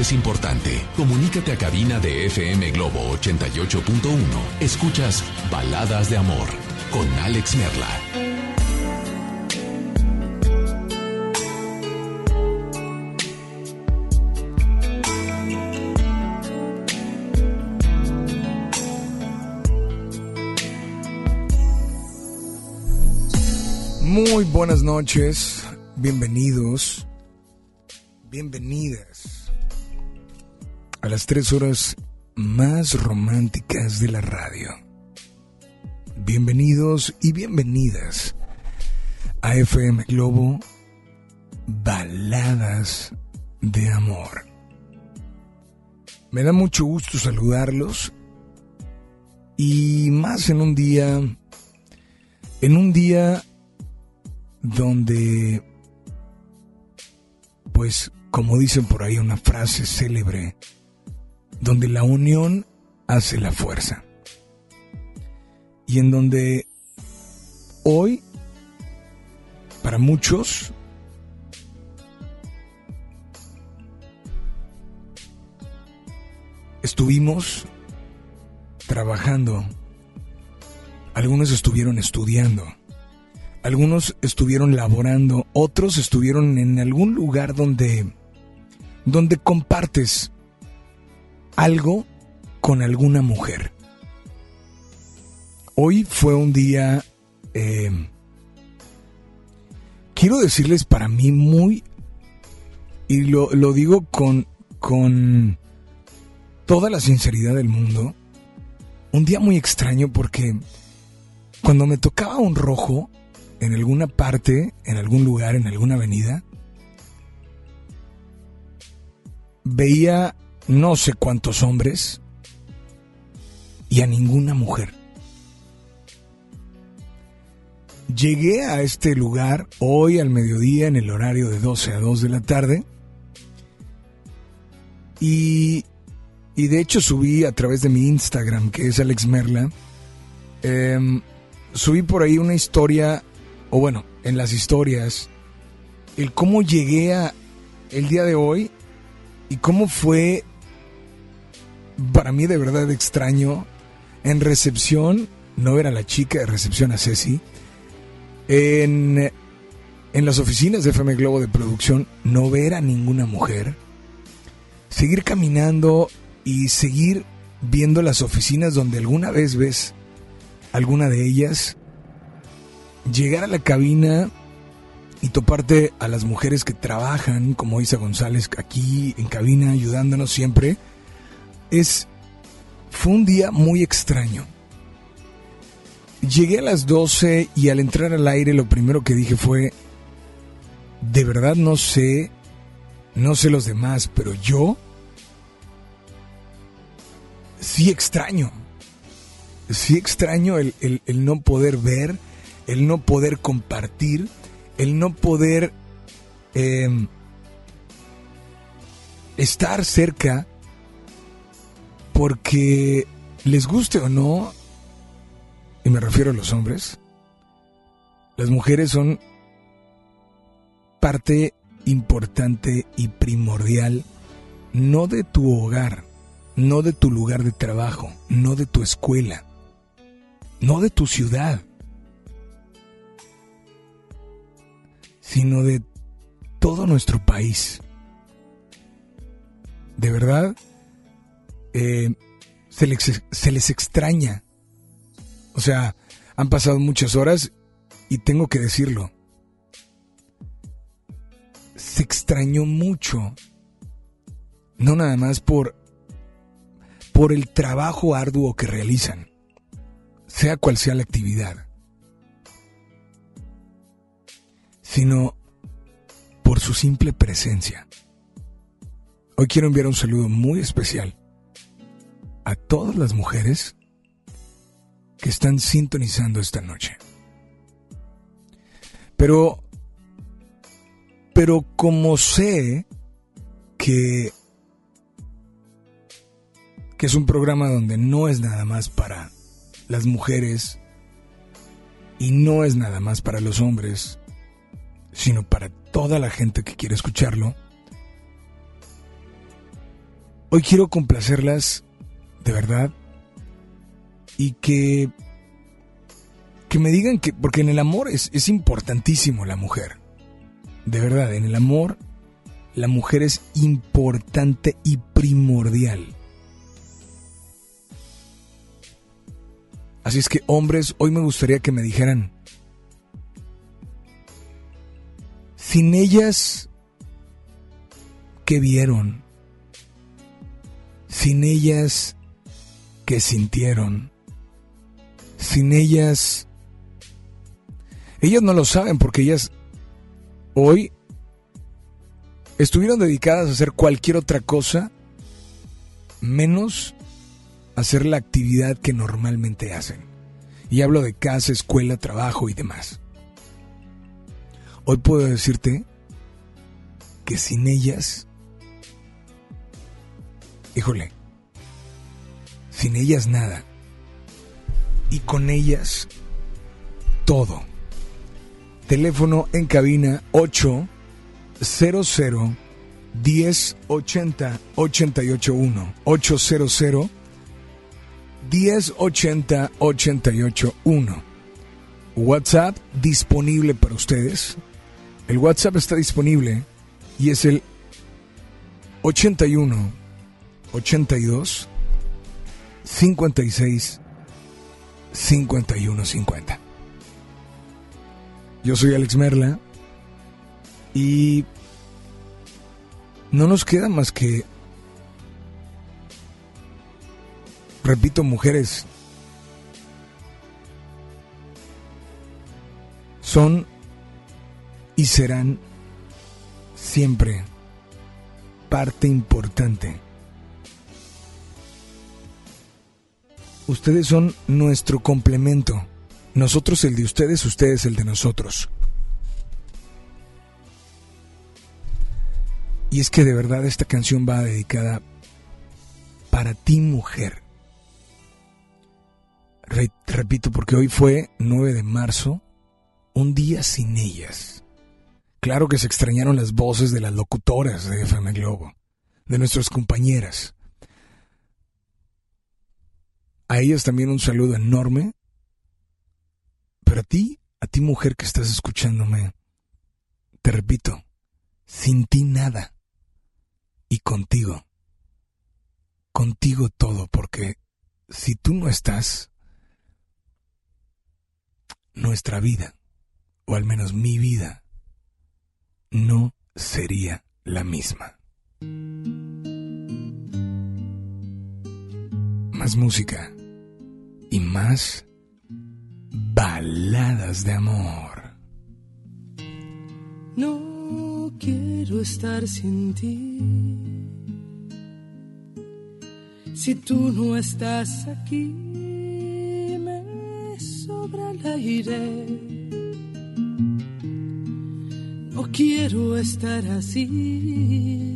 es importante. Comunícate a cabina de FM Globo 88.1. Escuchas Baladas de Amor con Alex Merla. Muy buenas noches, bienvenidos, bienvenidas a las tres horas más románticas de la radio. Bienvenidos y bienvenidas a FM Globo Baladas de Amor. Me da mucho gusto saludarlos y más en un día, en un día donde, pues, como dicen por ahí una frase célebre, donde la unión hace la fuerza. Y en donde hoy, para muchos, estuvimos trabajando, algunos estuvieron estudiando, algunos estuvieron laborando, otros estuvieron en algún lugar donde, donde compartes algo con alguna mujer. Hoy fue un día, eh, quiero decirles para mí muy, y lo, lo digo con, con toda la sinceridad del mundo, un día muy extraño porque cuando me tocaba un rojo, en alguna parte, en algún lugar, en alguna avenida, veía no sé cuántos hombres y a ninguna mujer. Llegué a este lugar hoy al mediodía en el horario de 12 a 2 de la tarde y, y de hecho subí a través de mi Instagram, que es Alex Merla, em, subí por ahí una historia, o bueno, en las historias, el cómo llegué a el día de hoy y cómo fue para mí de verdad extraño en recepción no ver a la chica de recepción a Ceci en, en las oficinas de FM Globo de producción no ver a ninguna mujer seguir caminando y seguir viendo las oficinas donde alguna vez ves alguna de ellas, llegar a la cabina y toparte a las mujeres que trabajan, como Isa González, aquí en cabina ayudándonos siempre, es fue un día muy extraño. Llegué a las 12 y al entrar al aire lo primero que dije fue, de verdad no sé, no sé los demás, pero yo sí extraño, sí extraño el, no poder ver, el no poder compartir, el no poder em, estar cerca porque les guste o no, y me refiero a los hombres, las mujeres son parte importante y primordial no de tu hogar, no de tu lugar de trabajo, no de tu escuela, no de tu ciudad, sino de todo nuestro país. De verdad, eh, se, les, se les extraña. O sea, han pasado muchas horas y tengo que decirlo. Se extrañó mucho. No nada más por, por el trabajo arduo que realizan, sea cual sea la actividad, sino por su simple presencia. Hoy quiero enviar un saludo muy especial a todas las mujeres que están sintonizando esta noche. Pero, pero como sé que, que es un programa donde no es nada más para las mujeres y no es nada más para los hombres, sino para toda la gente que quiere escucharlo, hoy quiero complacerlas de verdad, y que, que me digan que, porque en el amor es, es importantísimo la mujer, de verdad, en el amor la mujer es importante y primordial. Así es que hombres, hoy me gustaría que me dijeran, sin ellas, ¿qué vieron? Sin ellas, que sintieron. Sin ellas, ellas no lo saben porque ellas hoy estuvieron dedicadas a hacer cualquier otra cosa menos hacer la actividad que normalmente hacen. Y hablo de casa, escuela, trabajo y demás. Hoy puedo decirte que sin ellas, híjole, sin ellas nada. Y con ellas todo. Teléfono en cabina 800 1080 881 800 1080 881 WhatsApp disponible para ustedes. El WhatsApp está disponible y es el 81 82 56 51 50. Yo soy Alex Merla y no nos queda más que, repito, mujeres, son y serán siempre parte importante Ustedes son nuestro complemento. Nosotros el de ustedes, ustedes el de nosotros. Y es que de verdad esta canción va dedicada para ti mujer. repito, porque hoy fue 9 de marzo, un día sin ellas. Claro que se extrañaron las voces de las locutoras de FM Globo, de nuestras compañeras. A ellas también un saludo enorme. Pero a ti, a ti mujer que estás escuchándome, te repito, sin ti nada. Y contigo, contigo todo, porque si tú no estás, nuestra vida, o al menos mi vida, no sería la misma. Más música y más baladas de amor. No quiero estar sin ti. Si tú no estás aquí, me sobra el aire. No quiero estar así.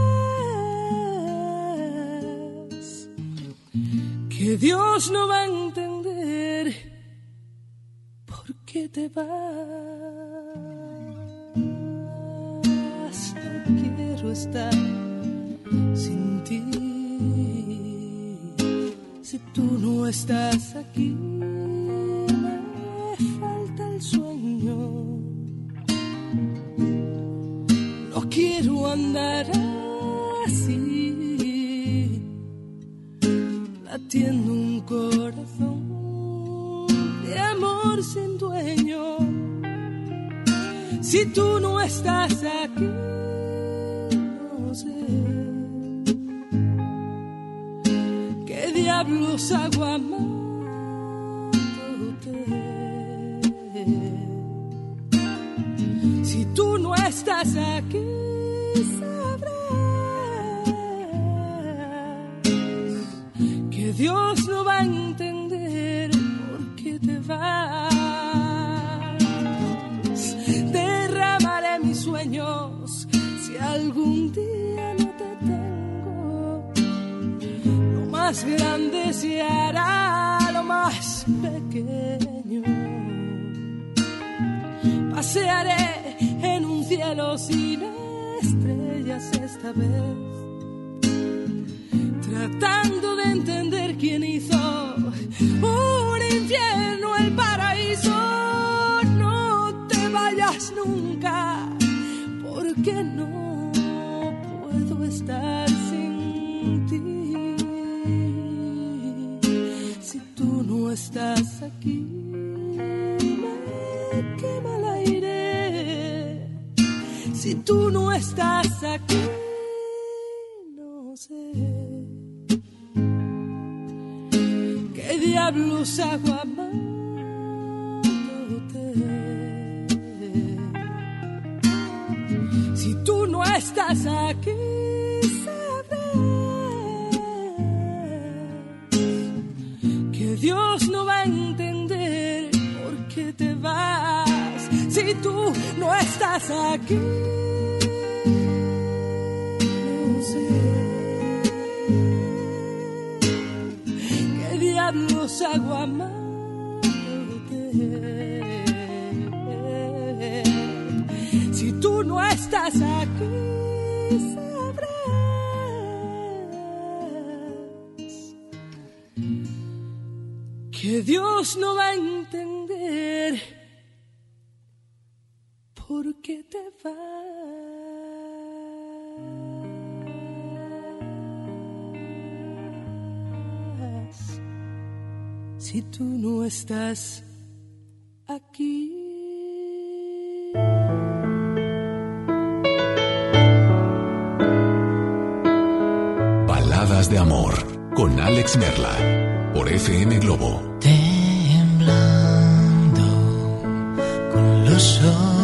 que Dios no va a entender por qué te vas. No quiero estar sin ti. Si tú no estás aquí, me falta el sueño. No quiero andar así, latiendo un corazón de amor sin dueño. Si tú no estás aquí, no sé qué diablos hago amándote. Si tú no estás aquí, Derramaré mis sueños si algún día no te tengo. Lo más grande se hará lo más pequeño. Pasearé en un cielo sin estrellas esta vez, tratando de entender quién hizo un infierno el paraíso. No te vayas nunca, porque no puedo estar sin ti. Si tú no estás aquí, me quema el aire. Si tú no estás aquí, diablos hago. Si tú no estás aquí, sabrás que Dios no va a entender por qué te vas si tú no estás aquí. Diablos hago amándote. Si tú no estás aquí, sabrás que Dios no va a entender por qué te vas si tú no estás aquí. Baladas de amor con Alex Merla por FM Globo. temblando con los ojos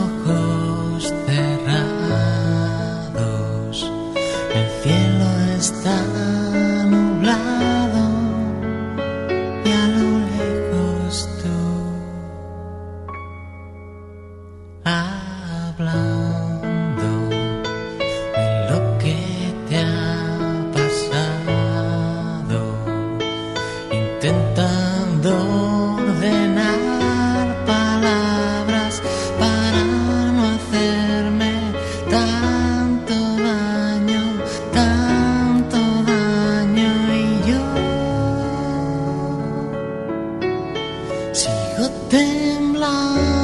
temblando.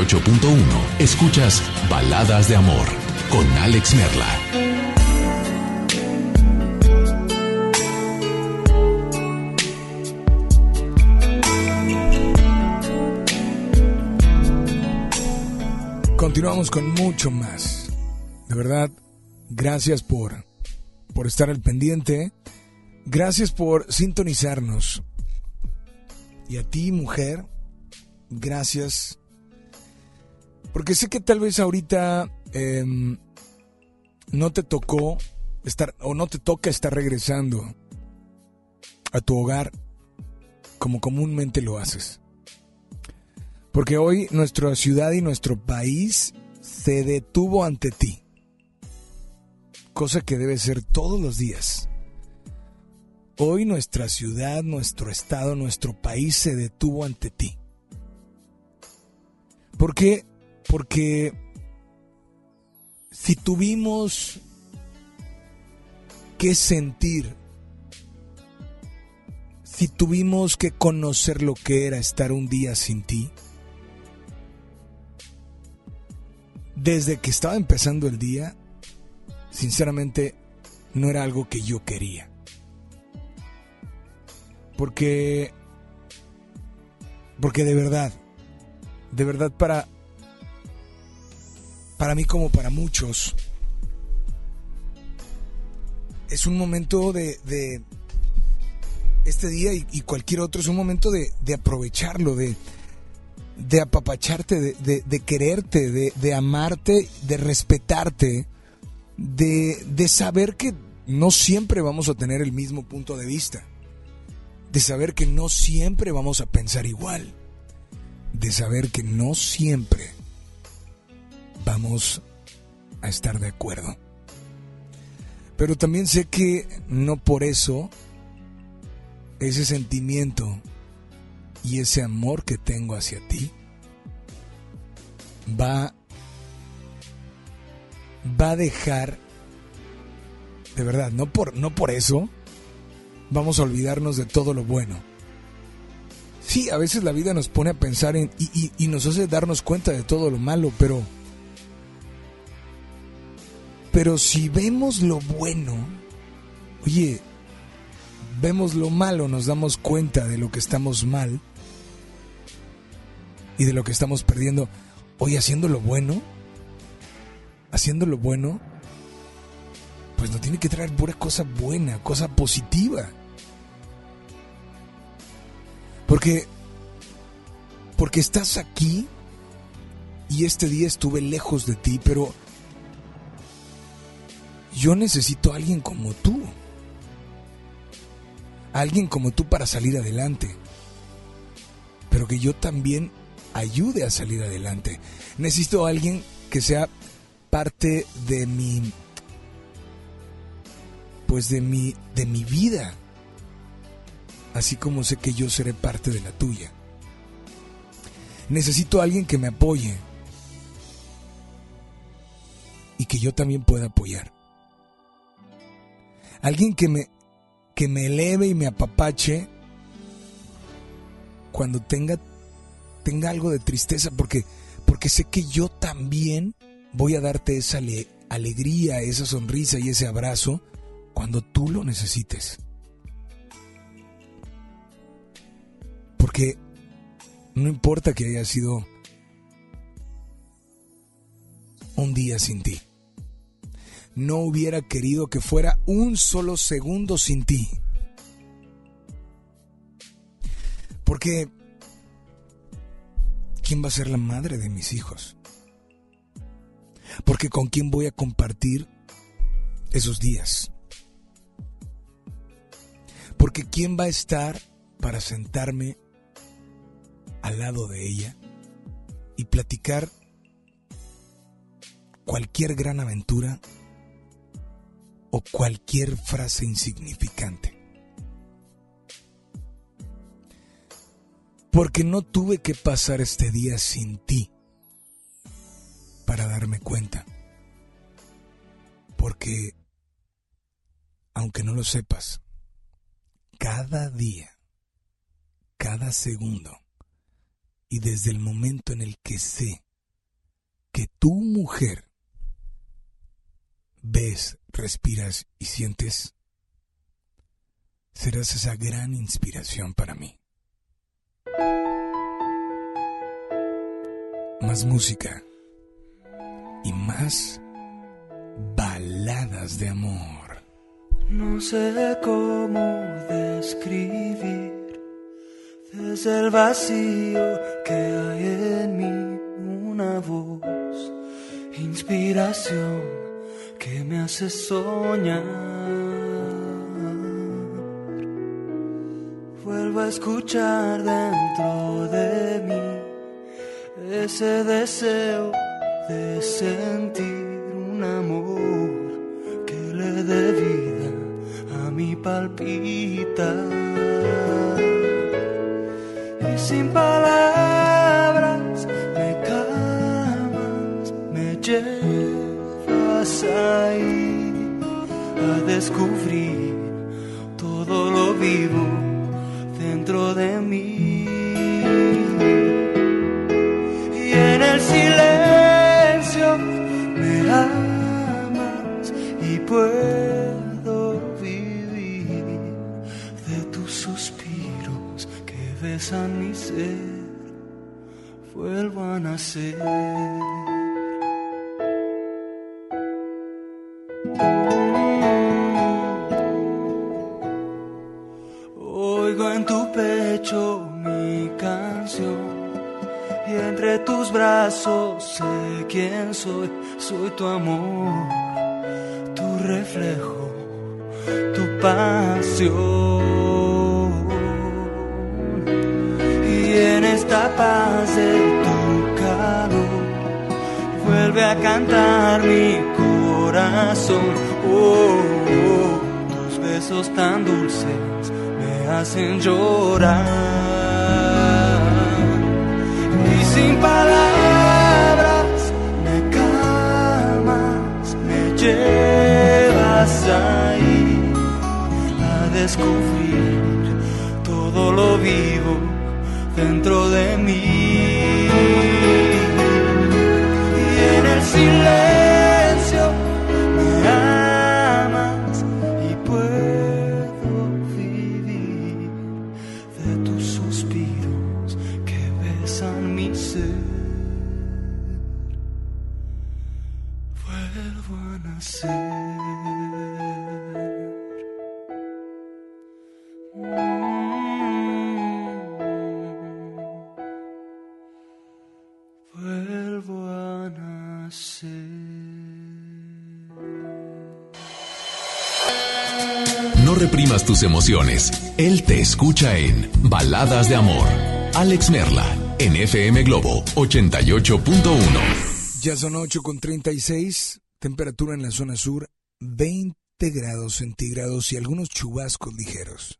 88.1. Escuchas Baladas de Amor con Alex Merla. Continuamos con mucho más. De verdad, gracias por, por estar al pendiente. Gracias por sintonizarnos. Y a ti, mujer, gracias. Porque sé que tal vez ahorita em, no te tocó estar, o no te toca estar regresando a tu hogar como comúnmente lo haces. Porque hoy nuestra ciudad y nuestro país se detuvo ante ti. Cosa que debe ser todos los días. Hoy nuestra ciudad, nuestro estado, nuestro país se detuvo ante ti. ¿Por qué? Porque si tuvimos que sentir, si tuvimos que conocer lo que era estar un día sin ti, desde que estaba empezando el día, sinceramente no era algo que yo quería. Porque porque de verdad, de verdad para para mí como para muchos es un momento de, este día y, cualquier otro es un momento de, aprovecharlo, de, apapacharte, de, quererte, de, de amarte, de respetarte, de saber que no siempre vamos a tener el mismo punto de vista, de saber que no siempre vamos a pensar igual, de saber que no siempre vamos a estar de acuerdo. Pero también sé que no por eso ese sentimiento y ese amor que tengo hacia ti va va a dejar de verdad no por no por eso vamos a olvidarnos de todo lo bueno sí a veces la vida nos pone a pensar en y, y- y nos hace darnos cuenta de todo lo malo pero Pero si vemos lo bueno, oye, vemos lo malo, nos damos cuenta de lo que estamos mal y de lo que estamos perdiendo. Oye, haciendo lo bueno, haciendo lo bueno, pues no tiene que traer pura cosa buena, cosa positiva. Porque porque estás aquí y este día estuve lejos de ti, pero yo necesito a alguien como tú. Alguien como tú para salir adelante. Pero que yo también ayude a salir adelante. Necesito a alguien que sea parte de mi pues de mi de mi vida. Así como sé que yo seré parte de la tuya. Necesito a alguien que me apoye y que yo también pueda apoyar. Alguien que me que me eleve y me apapache cuando tenga tenga algo de tristeza porque porque sé que yo también voy a darte esa ale- alegría, esa sonrisa y ese abrazo cuando tú lo necesites. Porque no importa que haya sido un día sin ti. No hubiera querido que fuera un solo segundo sin ti. Porque, ¿quién va a ser la madre de mis hijos? Porque con quién voy a compartir esos días. Porque quién va a estar para sentarme al lado de ella y platicar cualquier gran aventura o cualquier frase insignificante. Porque no tuve que pasar este día sin ti para darme cuenta. Porque, aunque no lo sepas, cada día, cada segundo, y desde el momento en el que sé que tu mujer ves, respiras y sientes, serás esa gran inspiración para mí. Más música y más baladas de amor. No sé cómo describir desde el vacío que hay en mí una voz, inspiración que me hace soñar. Vuelvo a escuchar dentro de mí ese deseo de sentir un amor que le dé vida a mi palpita. Y sin palabras a descubrir todo lo vivo dentro de mí. Y en el silencio me amas y puedo vivir de tus suspiros que besan mi ser. Vuelvo a nacer. Soy, soy tu amor, tu reflejo, tu pasión. Y en esta paz de tu calor vuelve a cantar mi corazón. Oh, oh, tus besos tan dulces me hacen llorar. Llevas ahí a descubrir todo lo vivo dentro de mí. Emociones. Él te escucha en Baladas de Amor. Alex Merla, en FM Globo 88.1. Ya son 8 con 36, temperatura en la zona sur 20 grados centígrados y algunos chubascos ligeros.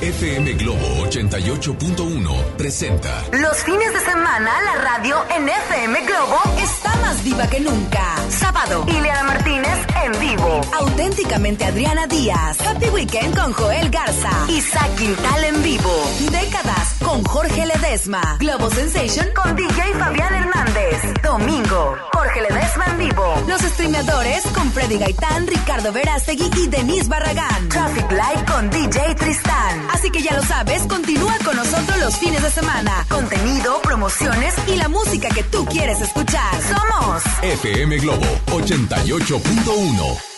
FM Globo 88.1 presenta Los fines de semana la radio en FM Globo está más viva que nunca. Sábado, Ileana Martínez en vivo. Auténticamente Adriana Díaz. Happy Weekend con Joel Garza. Isaac Quintal en vivo. Décadas con Jorge Ledesma. Globo Sensation con DJ Fabián Hernández. Domingo, Jorge Ledesma en vivo. Los streameadores con Freddy Gaitán, Ricardo Verástegui y Denise Barragán. Sabes, continúa con nosotros los fines de semana. Contenido, promociones y la música que tú quieres escuchar. Somos FM Globo 88.1.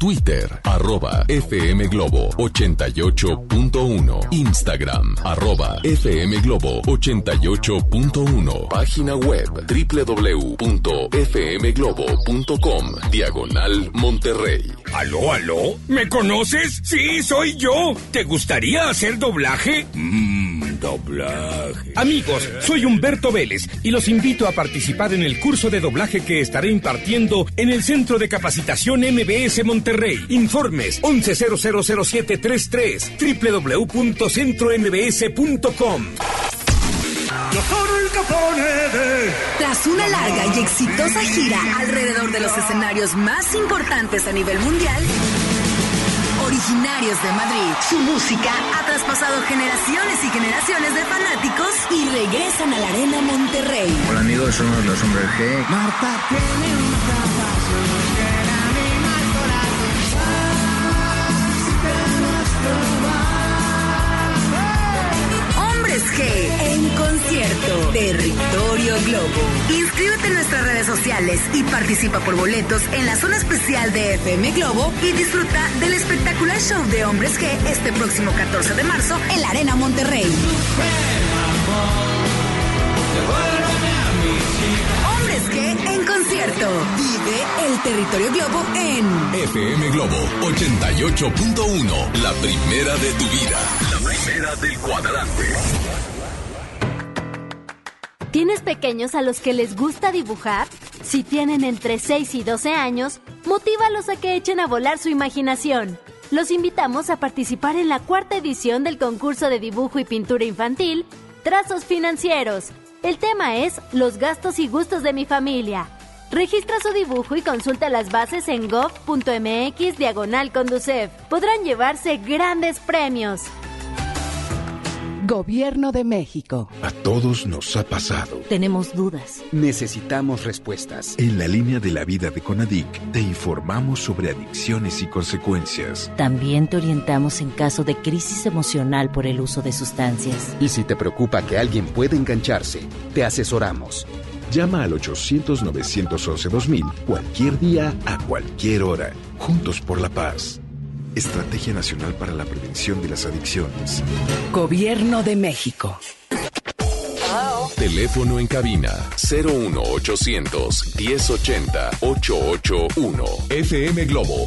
Twitter, arroba FM Globo 88.1. Instagram, arroba FM Globo 88.1. Página web www.fmglobo.com. Diagonal Monterrey. ¿Aló, aló? ¿Me conoces? Sí, soy yo. ¿Te gustaría hacer doblaje? Mmm, doblaje. Amigos, soy Humberto Vélez y los invito a participar en el curso de doblaje que estaré impartiendo en el Centro de Capacitación MBS Monterrey. Informes 11000733 www.centrombs.com. Yo soy el Capone de... Tras una larga y exitosa gira alrededor de los escenarios más importantes a nivel mundial, originarios de Madrid, su música ha traspasado generaciones y generaciones de fanáticos y regresan a la Arena Monterrey. Hola amigos, somos los hombres G. Marta tiene una en concierto. Territorio Globo. Inscríbete en nuestras redes sociales y participa por boletos en la zona especial de FM Globo y disfruta del espectacular show de Hombres G este próximo 14 de marzo en la Arena Monterrey. Hombres concierto. Vive el Territorio Globo en FM Globo 88.1. La primera de tu vida. La primera del cuadrante. ¿Tienes pequeños a los que les gusta dibujar? Si tienen entre 6 y 12 años, motívalos a que echen a volar su imaginación. Los invitamos a participar en la cuarta edición del concurso de dibujo y pintura infantil, Trazos Financieros. El tema es Los gastos y gustos de mi familia. Registra su dibujo y consulta las bases en gov.mx diagonal conducef. Podrán llevarse grandes premios. Gobierno de México. A todos nos ha pasado. Tenemos dudas. Necesitamos respuestas. En la línea de la vida de Conadic te informamos sobre adicciones y consecuencias. También te orientamos en caso de crisis emocional por el uso de sustancias. Y si te preocupa que alguien pueda engancharse, te asesoramos. Llama al 800-911-2000 cualquier día, a cualquier hora. Juntos por la paz. Estrategia Nacional para la Prevención de las Adicciones. Gobierno de México. Teléfono en cabina 01800 1080 881 FM Globo.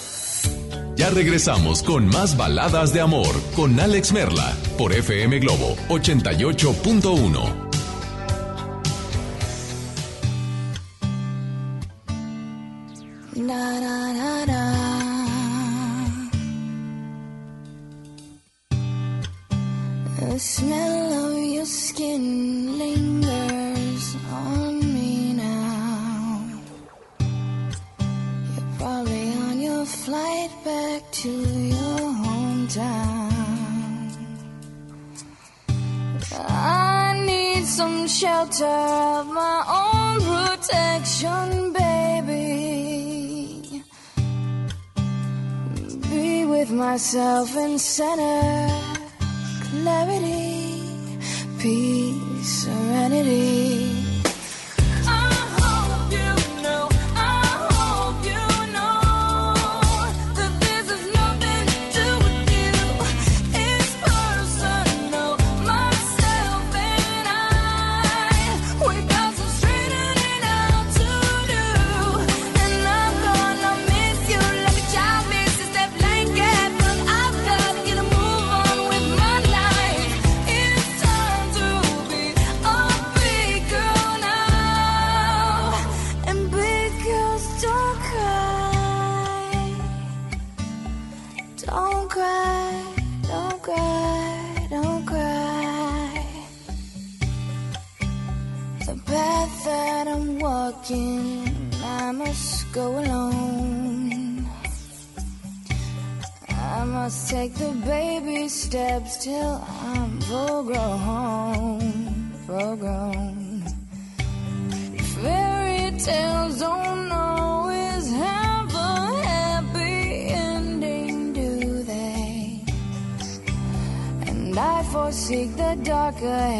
Ya regresamos con más baladas de amor con Alex Merla por FM Globo 88.1. Na, na, na, na. The smell of your skin lingers flight back to your hometown. I need some shelter of my own protection, baby. Be with myself in center, clarity, peace, serenity. The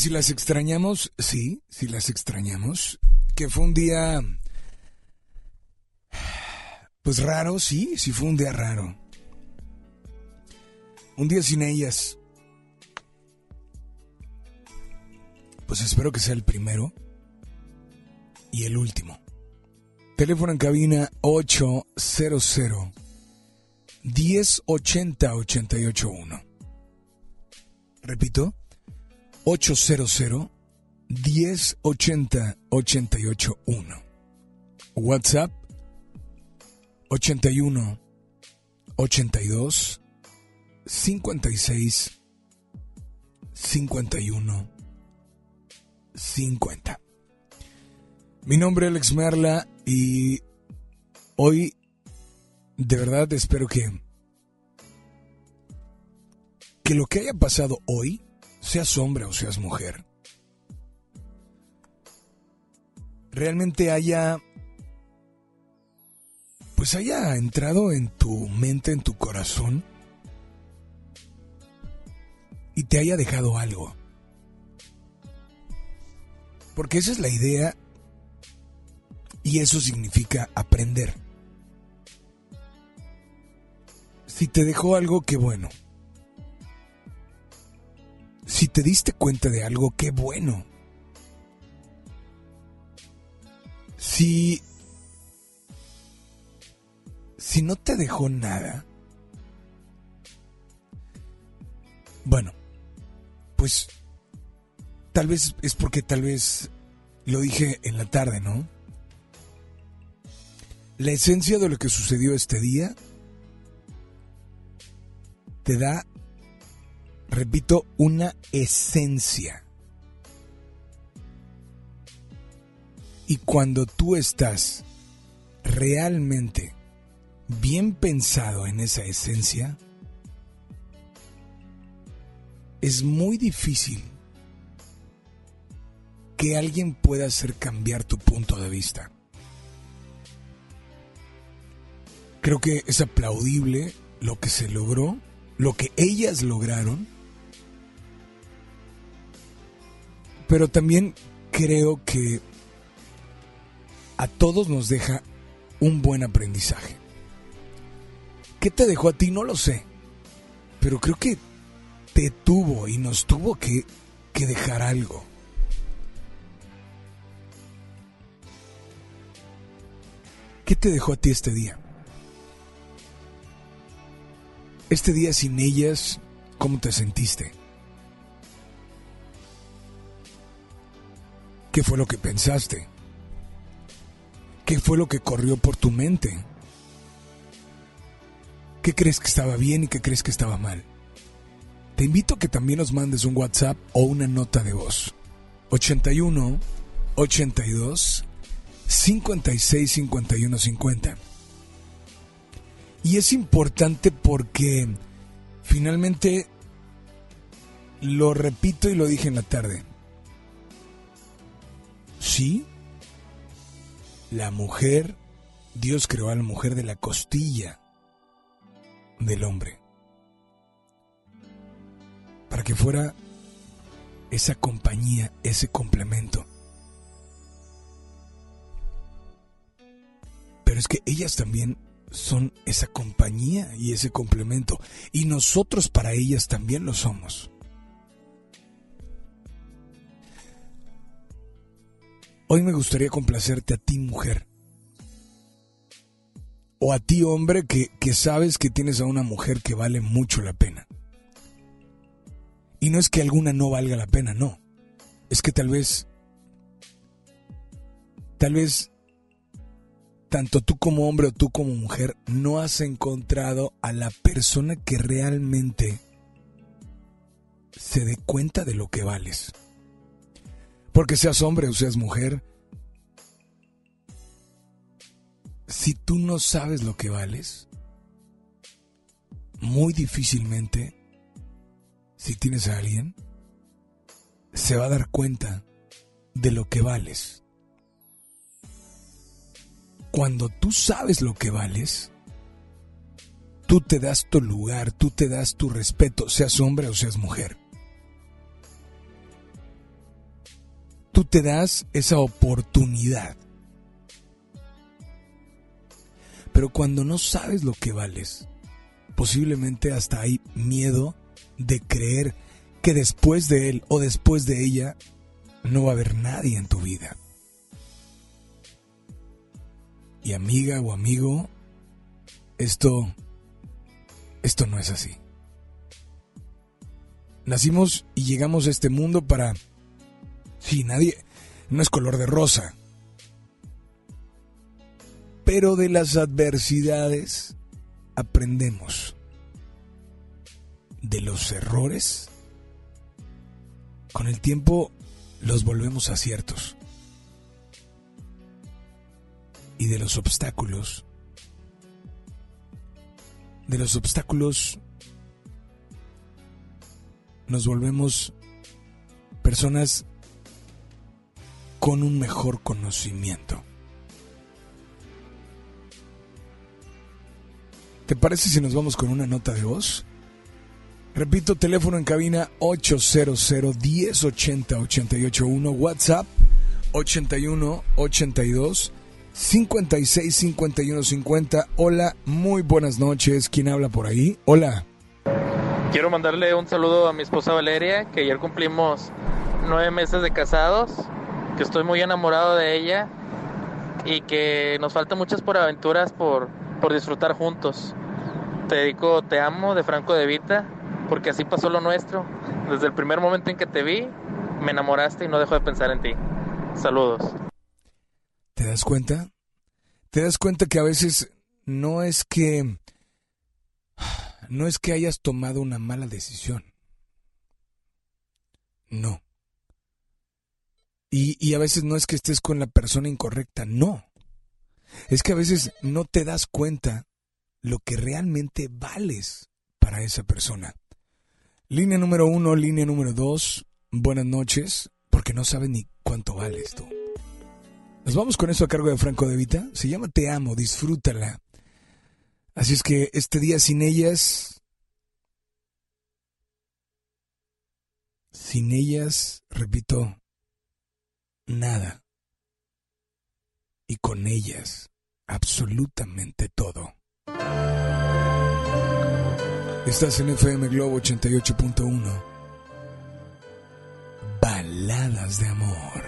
si las extrañamos, sí, si las extrañamos. Que fue un día... Pues raro, sí, sí fue un día raro. Un día sin ellas. Pues espero que sea el primero y el último. Teléfono en cabina 800 1080 881. Repito, 800 1080 881. WhatsApp 81 82 56 51 50. Mi nombre es Alex Merla y hoy de verdad espero que que lo que haya pasado hoy, seas hombre o seas mujer, realmente haya pues haya entrado en tu mente, en tu corazón y te haya dejado algo. Porque esa es la idea y eso significa aprender. Si te dejó algo, qué bueno. Si te diste cuenta de algo, qué bueno. Si... Si no te dejó nada, bueno, pues tal vez es porque tal vez lo dije en la tarde, ¿no? La esencia de lo que sucedió este día te da, repito, una esencia. Y cuando tú estás realmente bien pensado en esa esencia, es muy difícil que alguien pueda hacer cambiar tu punto de vista. Creo que es aplaudible lo que se logró, lo que ellas lograron, pero también creo que a todos nos deja un buen aprendizaje. ¿Qué te dejó a ti? No lo sé, pero creo que te tuvo y nos tuvo que, que dejar algo. ¿Qué te dejó a ti este día? Este día sin ellas, ¿cómo te sentiste? ¿Qué fue lo que pensaste? ¿Qué fue lo que corrió por tu mente? ¿Qué crees que estaba bien y qué crees que estaba mal? Te invito a que también nos mandes un WhatsApp o una nota de voz. 81 82 56 51 50. Y es importante porque finalmente lo repito y lo dije en la tarde. Sí, la mujer, Dios creó a la mujer de la costilla del hombre. Para que fuera esa compañía, ese complemento. Pero es que ellas también son esa compañía y ese complemento. Y nosotros para ellas también lo somos. Hoy me gustaría complacerte a ti, mujer. O a ti, hombre, que, que sabes que tienes a una mujer que vale mucho la pena. Y no es que alguna no valga la pena, no. Es que tal vez, tal vez, tanto tú como hombre o tú como mujer, no has encontrado a la persona que realmente se dé cuenta de lo que vales. Porque seas hombre o seas mujer, si tú no sabes lo que vales, muy difícilmente, si tienes a alguien, se va a dar cuenta de lo que vales. Cuando tú sabes lo que vales, tú te das tu lugar, tú te das tu respeto, seas hombre o seas mujer. Tú te das esa oportunidad. Pero cuando no sabes lo que vales, posiblemente hasta hay miedo de creer que después de él o después de ella no va a haber nadie en tu vida. Y amiga o amigo, esto esto no es así. Nacimos y llegamos a este mundo para sí, nadie no es color de rosa. Pero de las adversidades aprendemos. De los errores, con el tiempo los volvemos aciertos. Y de los obstáculos, de los obstáculos nos volvemos personas con un mejor conocimiento. ¿Te parece si nos vamos con una nota de voz? Repito, teléfono en cabina 800 1080 881, WhatsApp 81 82 56 51 50. Hola, muy buenas noches. ¿Quién habla por ahí? Hola. Quiero mandarle un saludo a mi esposa Valeria, que ayer cumplimos nueve meses de casados, que estoy muy enamorado de ella y que nos faltan muchas por aventuras por, por disfrutar juntos. Te dedico Te amo de Franco de Vita, porque así pasó lo nuestro. Desde el primer momento en que te vi, me enamoraste y no dejo de pensar en ti. Saludos. ¿Te das cuenta? ¿Te das cuenta que a veces no es que no es que hayas tomado una mala decisión? No. Y, y a veces no es que estés con la persona incorrecta, no. Es que a veces no te das cuenta lo que realmente vales para esa persona. Línea número uno, línea número dos, buenas noches, porque no sabes ni cuánto vales tú. Nos vamos con eso a cargo de Franco de Vita. Se llama Te amo, disfrútala. Así es que este día sin ellas, sin ellas, repito, nada. Y con ellas, absolutamente todo. Estás en FM Globo 88.1. Baladas de amor.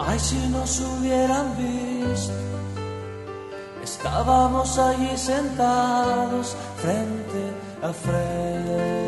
Ay, si nos hubieran visto, estábamos allí sentados frente a frente.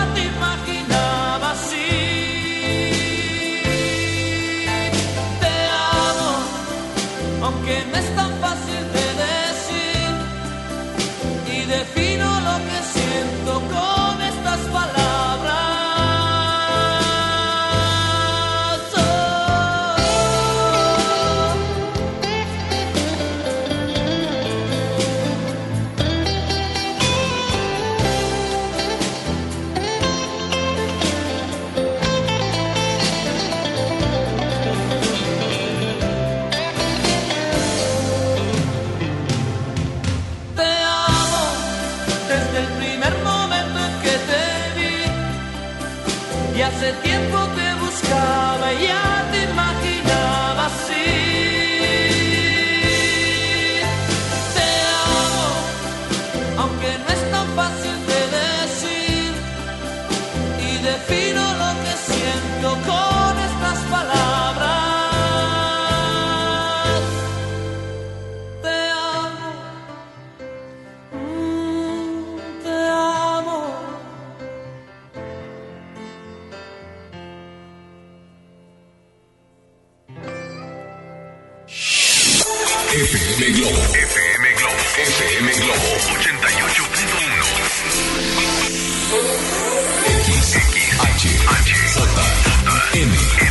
FM Globo. FM Globo. FM Globo 88.1. X, H, H, J, M,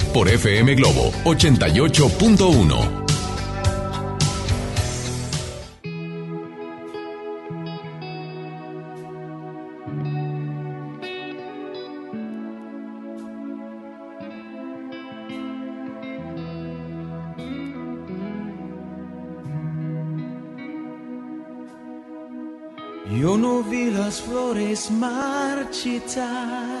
por FM Globo 88.1. Yo no vi las flores marchitar,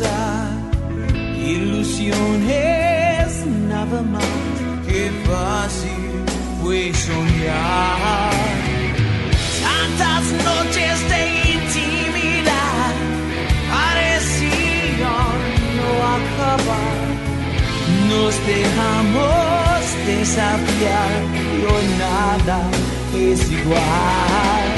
Un comenzar. ilusiones nada más. Qué fácil fue soñar. Tantas noches de intimidad parecían no acabar. Nos dejamos desafiar hoy nada es igual.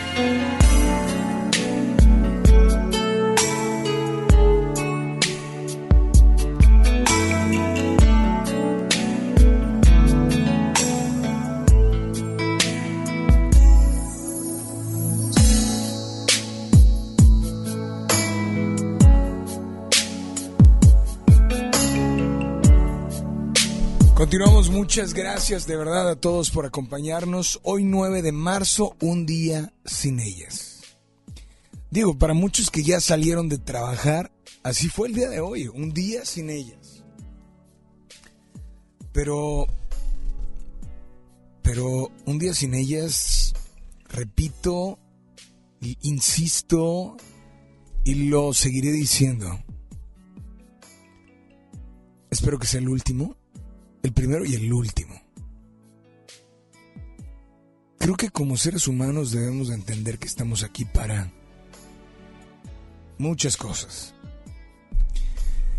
Continuamos, muchas gracias de verdad a todos por acompañarnos. Hoy 9 de marzo, un día sin ellas. Digo, para muchos que ya salieron de trabajar, así fue el día de hoy, un día sin ellas. Pero, pero un día sin ellas, repito, insisto, y lo seguiré diciendo. Espero que sea el último el primero y el último. Creo que como seres humanos debemos de entender que estamos aquí para muchas cosas.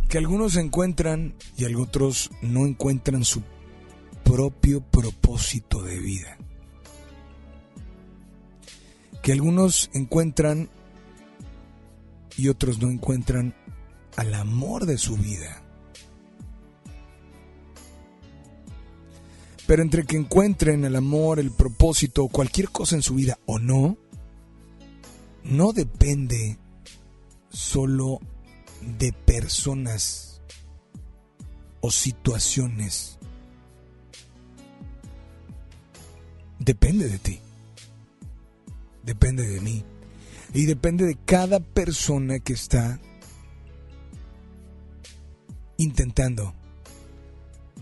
Que algunos encuentran y otros no encuentran su propio propósito de vida. Que algunos encuentran y otros no encuentran al amor de su vida. Pero entre que encuentren el amor, el propósito cualquier cosa en su vida o no, no depende solo de personas o situaciones. Depende de ti. Depende de mí. Y depende de cada persona que está intentando,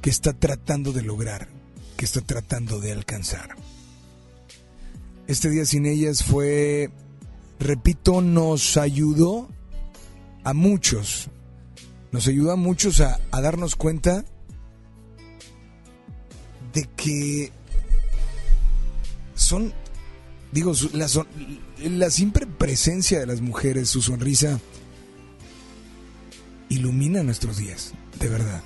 que está tratando de lograr, que está tratando de alcanzar. Este día sin ellas fue, repito, nos ayudó a muchos, nos ayudó a muchos a, darnos cuenta de que son, digo, la, la simple presencia de las mujeres, su sonrisa, ilumina nuestros días, de verdad.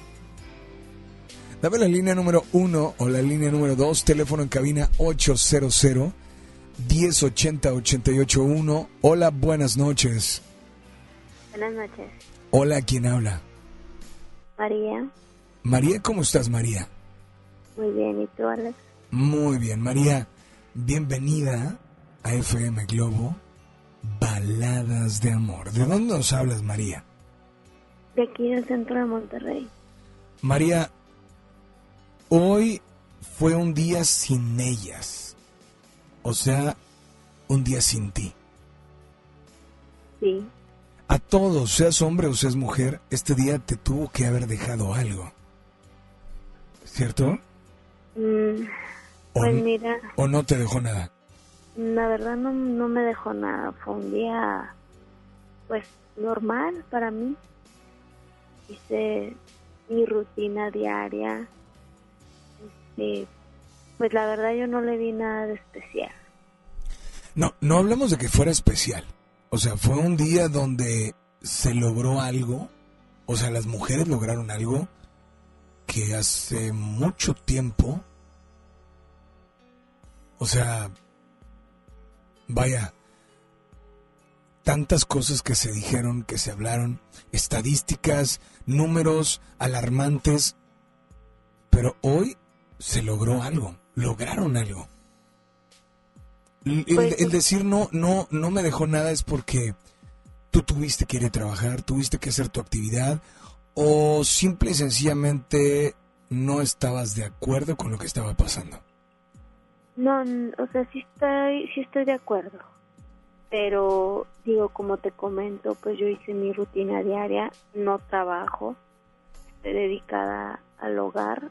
Dame la línea número uno o la línea número dos, teléfono en cabina 800 1080 881. Hola, buenas noches. Buenas noches, Hola, ¿quién habla? María. María, ¿cómo estás, María? Muy bien, ¿y tú, Alex? Muy bien, María. Bienvenida a FM Globo, Baladas de Amor. ¿De dónde nos hablas, María? De aquí del centro de Monterrey. María, hoy fue un día sin ellas. O sea, un día sin ti. Sí, A todos, seas hombre o seas mujer, este día te tuvo que haber dejado algo. ¿Cierto? Mm, ¿O, pues n- mira, o no te dejó nada? la verdad no, no me dejó nada. Fue un día, pues, normal para mí. Hice mi rutina diaria. Este, pues la verdad yo no le vi nada de especial. No, no hablamos de que fuera especial. O sea, fue un día donde se logró algo. O sea, las mujeres lograron algo que hace mucho tiempo. O sea, vaya, tantas cosas que se dijeron, que se hablaron, estadísticas, números alarmantes, pero hoy se logró algo, lograron algo. El, Pues- el decir no, no, no me dejó nada es porque tú tuviste que ir a trabajar, tuviste que hacer tu actividad, o simple y sencillamente no estabas de acuerdo con lo que estaba pasando. No, o sea, sí estoy, sí estoy de acuerdo. Pero, digo, como te comento, pues yo hice mi rutina diaria, no trabajo, estoy dedicada al hogar.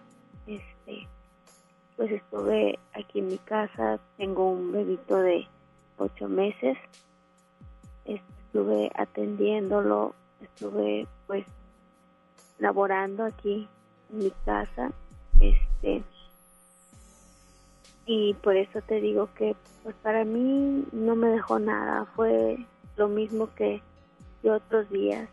Pues estuve aquí en mi casa, tengo un bebito de ocho meses, estuve atendiéndolo, estuve pues laborando aquí en mi casa, este y por eso te digo que pues para mí no me dejó nada fue lo mismo que de otros días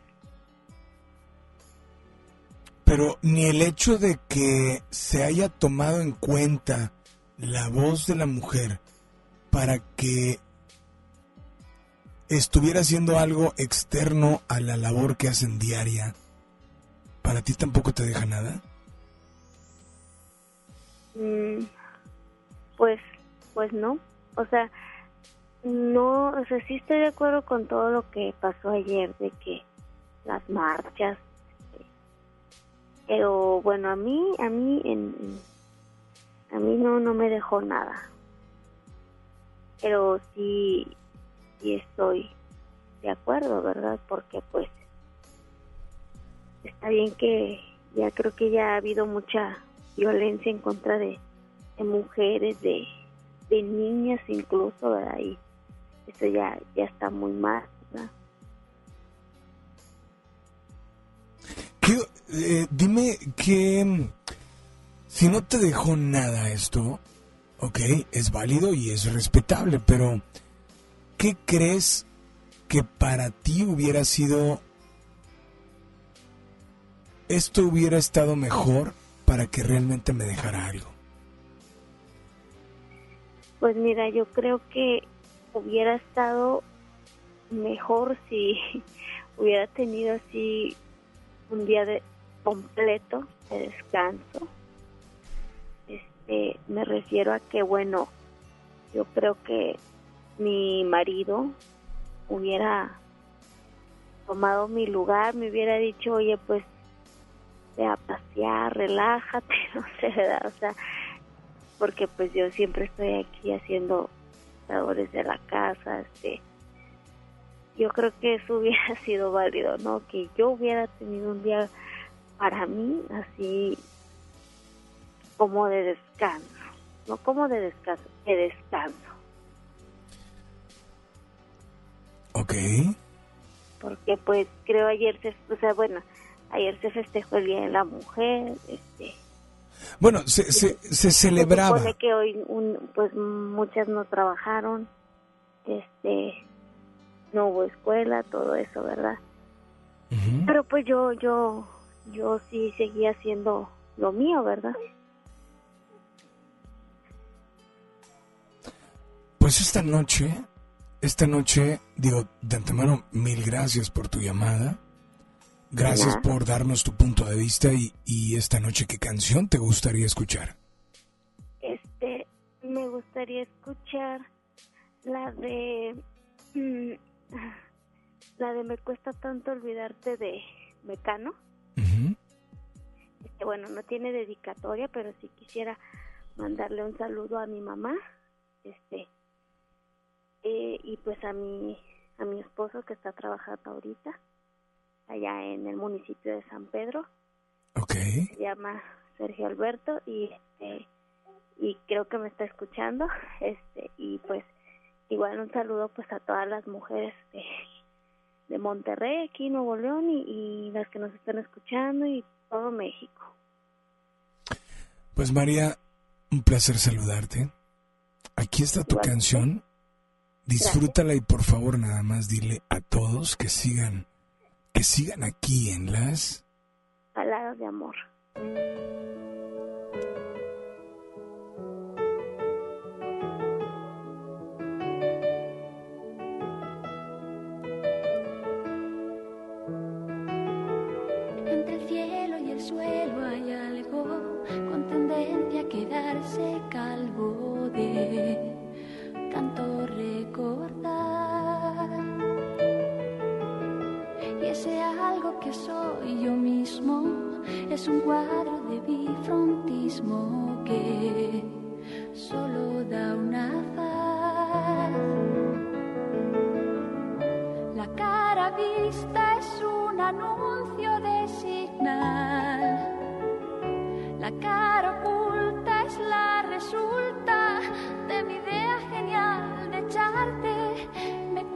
Pero ni el hecho de que se haya tomado en cuenta la voz de la mujer para que estuviera haciendo algo externo a la labor que hacen diaria, ¿para ti tampoco te deja nada? Mm, pues pues no o sea no o sea sí estoy de acuerdo con todo lo que pasó ayer de que las marchas pero bueno a mí a mí en, a mí no no me dejó nada. Pero sí sí estoy de acuerdo verdad porque pues está bien que ya creo que ya ha habido mucha violencia en contra de, de mujeres, de, de niñas incluso, ¿verdad? Y eso ya, ya está muy mal, ¿Qué, eh, dime que mm, si no te dejó nada esto, ok, es válido y es respetable, pero ¿qué crees que para ti hubiera sido, esto hubiera estado mejor para que realmente me dejara algo? Pues mira, yo creo que hubiera estado mejor si hubiera tenido así un día de completo de descanso. Este, me refiero a que bueno, yo creo que mi marido hubiera tomado mi lugar, me hubiera dicho, oye, pues ve a pasear, relájate, no sé, ¿verdad? O sea, porque pues yo siempre estoy aquí haciendo labores de la casa, este, yo creo que eso hubiera sido válido, ¿no? Que yo hubiera tenido un día para mí así como de descanso, no como de descanso, de descanso. Ok. Porque pues creo ayer se, o sea, bueno, ayer se festejó el Día de la Mujer, este, Bueno, se, se, se celebraba. Se supone que hoy un- pues muchas no trabajaron, este, no hubo escuela, todo eso, ¿verdad? Pero pues yo, yo, yo sí seguía haciendo lo mío, ¿verdad? Pues esta noche, esta noche, digo, de antemano, mil gracias por tu llamada. Gracias por darnos tu punto de vista y, y esta noche, ¿qué canción te gustaría escuchar? Este, me gustaría escuchar la de, mm, la de Me cuesta tanto olvidarte de Mecano. Este, bueno, no tiene dedicatoria, pero sí quisiera mandarle un saludo a mi mamá, este, eh, y pues a mi, a mi esposo que está trabajando ahorita allá en el municipio de San Pedro. Se llama Sergio Alberto y este, y creo que me está escuchando, este, y pues igual un saludo pues a todas las mujeres de, de Monterrey, aquí Nuevo León y, y las que nos están escuchando y todo México. Pues María, un placer saludarte. Aquí está tu canción. Disfrútala y por favor nada más dile a todos que sigan, que sigan aquí en las... Palabras de amor. Quedarse calvo de tanto recordar. Y ese algo que soy yo mismo es un cuadro de bifrontismo que solo da una faz. La cara vista es un anuncio de signal. La cara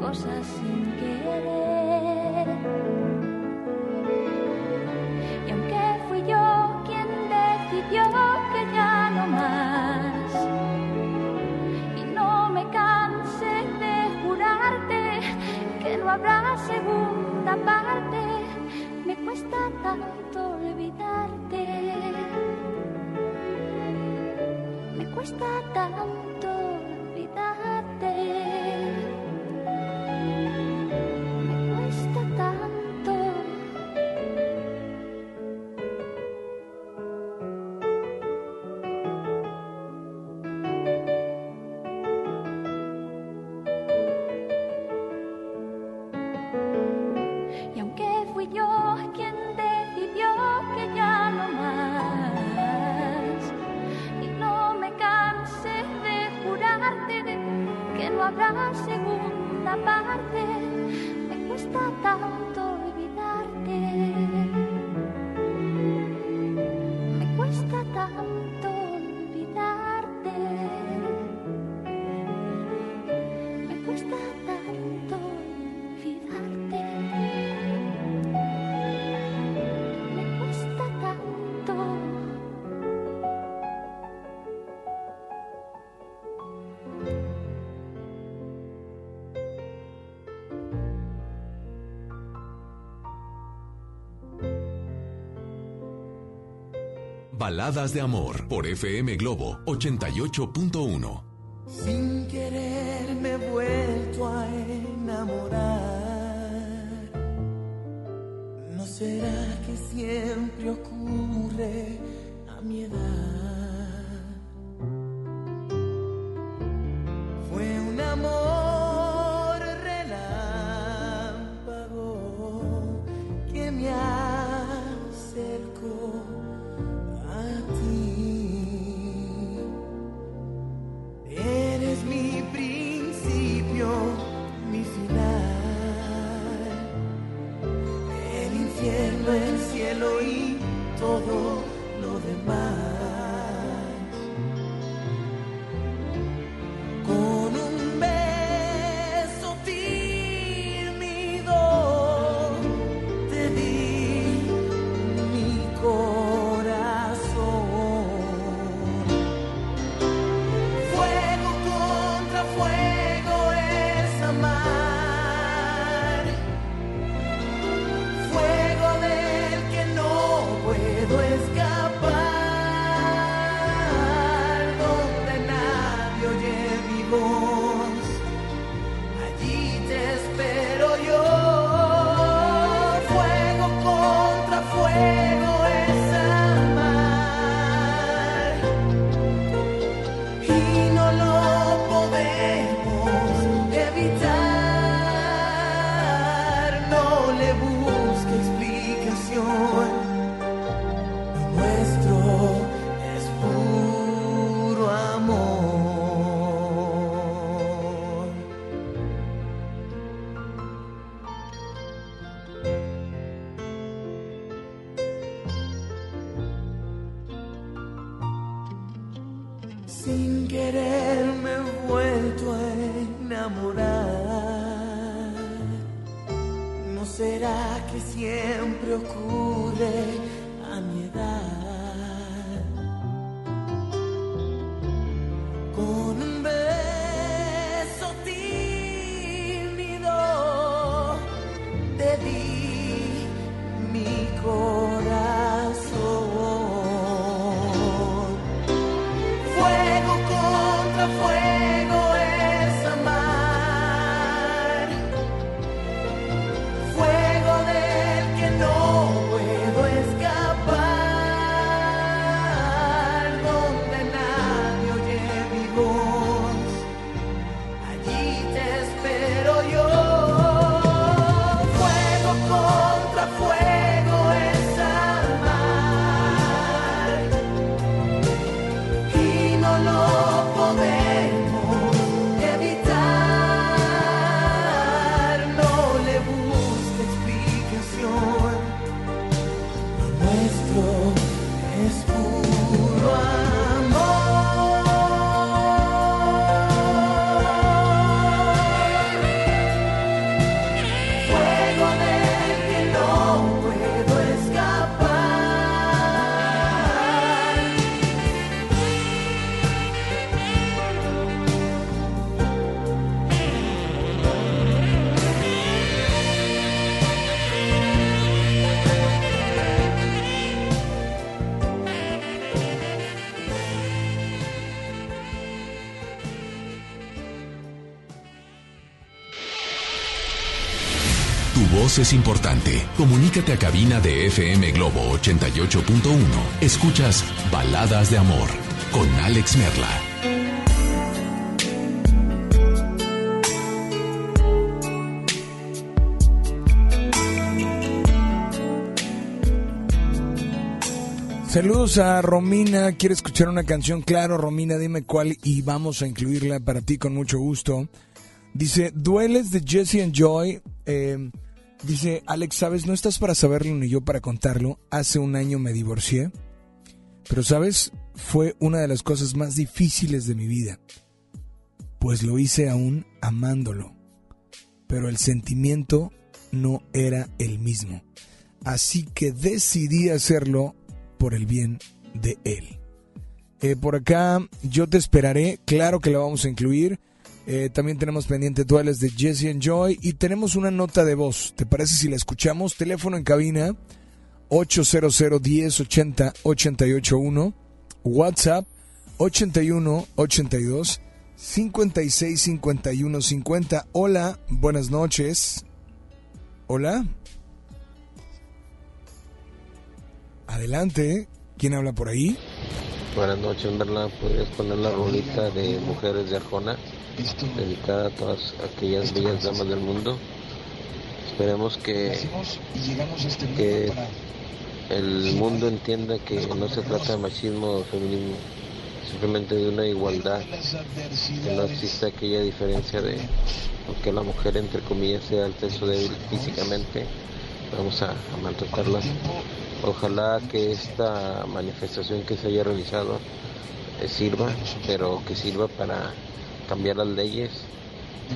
cosas sin querer. Y aunque fui yo quien decidió que ya no más, y no me canse de jurarte que no habrá segunda parte, me cuesta tanto olvidarte. Me cuesta tanto Baladas de Amor por FM Globo 88.1. Sin querer me he vuelto a enamorar. ¿No será que siempre ocurre a mi edad? Es importante. Comunícate a cabina de FM Globo 88.1. Escuchas Baladas de Amor con Alex Merla. Saludos a Romina, quiere escuchar una canción, claro, Romina, dime cuál y vamos a incluirla para ti con mucho gusto. Dice, Dueles de Jesse and Joy. eh, dice, Alex, ¿sabes? No estás para saberlo ni yo para contarlo. Hace un año me divorcié. Pero, ¿sabes? Fue una de las cosas más difíciles de mi vida. Pues lo hice aún amándolo. Pero el sentimiento no era el mismo. Así que decidí hacerlo por el bien de él. Eh, por acá, yo te esperaré. Claro que la vamos a incluir. Eh, también tenemos pendiente duales de Jesse and Joy y tenemos una nota de voz. ¿Te parece si la escuchamos? Teléfono en cabina 800 1080 881 WhatsApp 81 82 56 51 50. Hola, buenas noches. Hola. Adelante. ¿Quién habla por ahí? Buenas noches. ¿Podrías poner la rolita de Mujeres de Arjona? Dedicada a todas aquellas bellas damas del mundo. Esperemos que, que el mundo entienda que no se trata de machismo o feminismo, simplemente de una igualdad, que no existe aquella diferencia de porque la mujer, entre comillas, sea el sexo débil físicamente, vamos a, a maltratarla. Ojalá que esta manifestación que se haya realizado eh, sirva, pero que sirva para cambiar las leyes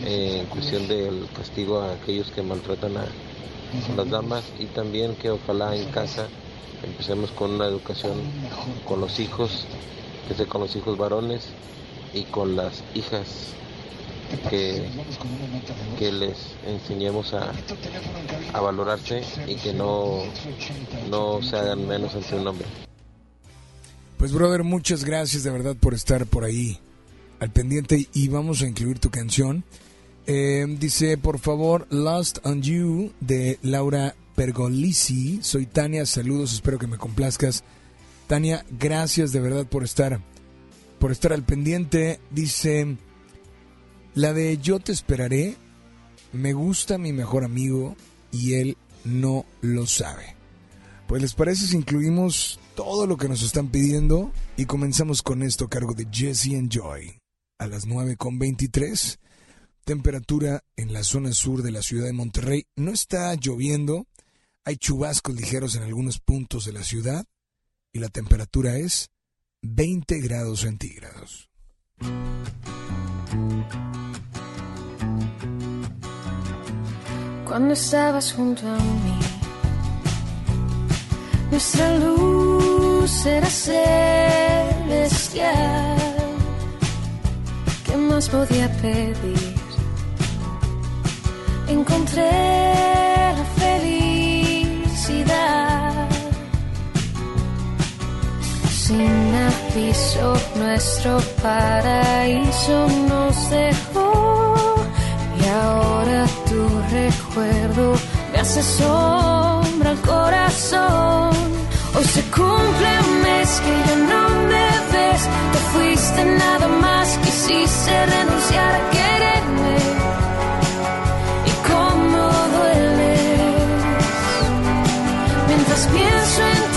eh, en cuestión del castigo a aquellos que maltratan a, las damas y también que ojalá en casa empecemos con una educación con los hijos, que sea con los hijos varones y con las hijas que, que les enseñemos a, a valorarse y que no, no se hagan menos ante un hombre. Pues brother, muchas gracias de verdad por estar por ahí al pendiente y vamos a incluir tu canción. Eh, dice, por favor, Lost on You de Laura Pergolisi. Soy Tania, saludos, espero que me complazcas. Tania, gracias de verdad por estar, por estar al pendiente. Dice, la de Yo te esperaré, me gusta mi mejor amigo y él no lo sabe. Pues les parece si incluimos todo lo que nos están pidiendo y comenzamos con esto a cargo de Jesse and Joy. A las 9.23, temperatura en la zona sur de la ciudad de Monterrey. No está lloviendo, hay chubascos ligeros en algunos puntos de la ciudad y la temperatura es 20 grados centígrados. Cuando estabas junto a mí, nuestra luz era celestial. ¿Qué más podía pedir? Encontré la felicidad. Sin aviso, nuestro paraíso nos dejó. Y ahora tu recuerdo me hace sombra al corazón. Hoy se cumple un mes que ya no me Te fuiste nada más, quisiste renunciar a quererme. Y cómo dueles. Mientras pienso en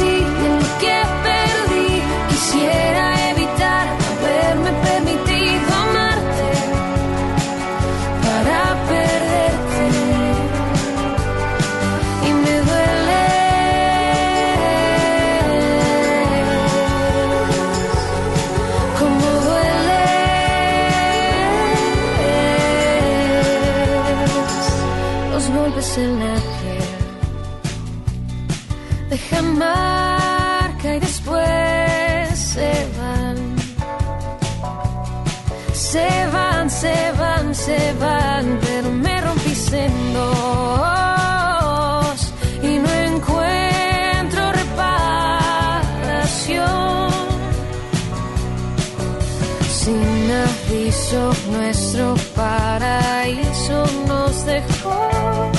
nuestro paraíso nos dejó.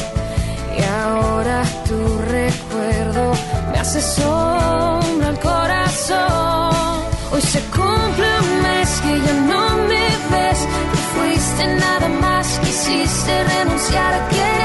Y ahora tu recuerdo me hace sombra al corazón. Hoy se cumple un mes que ya no me ves. Te fuiste nada más, quisiste renunciar a quererme.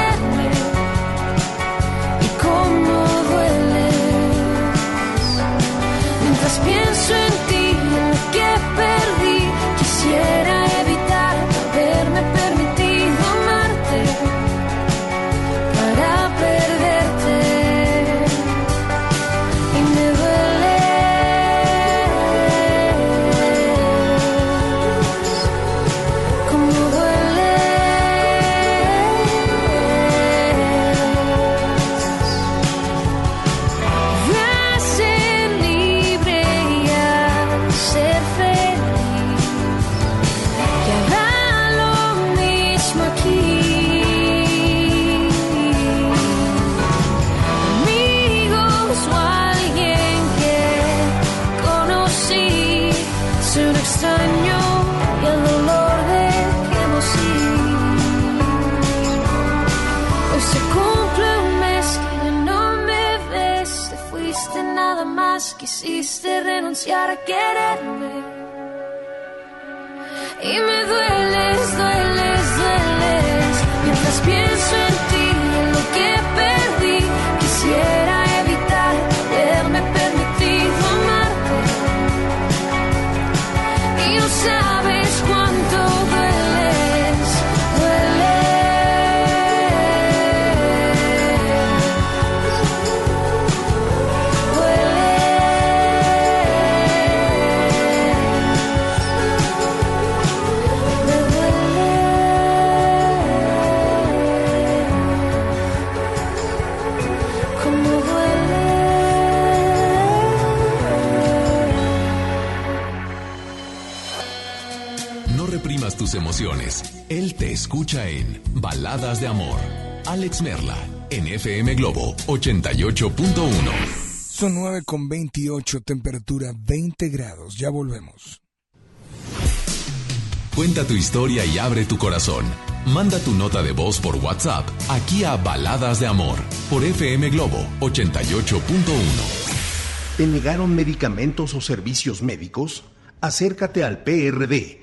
Renunciar a Él te escucha en Baladas de Amor. Alex Merla, en FM Globo 88.1. Son 9 con 28, temperatura 20 grados. Ya volvemos. Cuenta tu historia y abre tu corazón. Manda tu nota de voz por WhatsApp aquí a Baladas de Amor por FM Globo 88.1. ¿Te negaron medicamentos o servicios médicos? Acércate al PRD,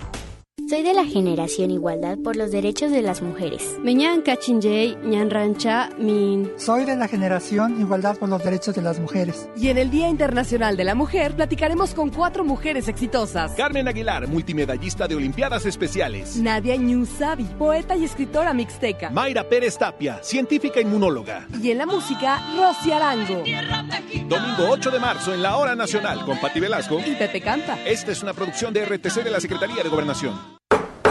Soy de la generación Igualdad por los Derechos de las Mujeres. Meñan Kachinjay, Ñan Rancha, Min. Soy de la generación Igualdad por los Derechos de las Mujeres. Y en el Día Internacional de la Mujer platicaremos con cuatro mujeres exitosas. Carmen Aguilar, multimedallista de Olimpiadas Especiales. Nadia Ñusabi, poeta y escritora mixteca. Mayra Pérez Tapia, científica inmunóloga. Y en la música, Rosy Arango. Domingo 8 de marzo en la Hora Nacional con Pati Velasco. Y Pepe Canta. Esta es una producción de RTC de la Secretaría de Gobernación.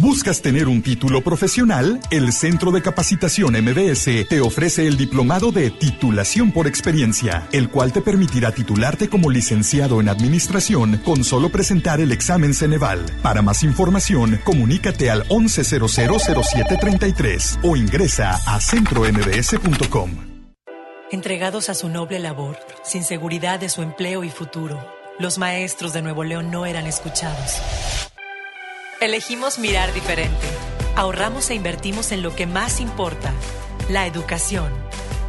¿Buscas tener un título profesional? El Centro de Capacitación MBS te ofrece el diplomado de titulación por experiencia, el cual te permitirá titularte como licenciado en administración con solo presentar el examen Ceneval. Para más información, comunícate al 11000733 o ingresa a centrombs.com. Entregados a su noble labor, sin seguridad de su empleo y futuro, los maestros de Nuevo León no eran escuchados. Elegimos mirar diferente. Ahorramos e invertimos en lo que más importa, la educación.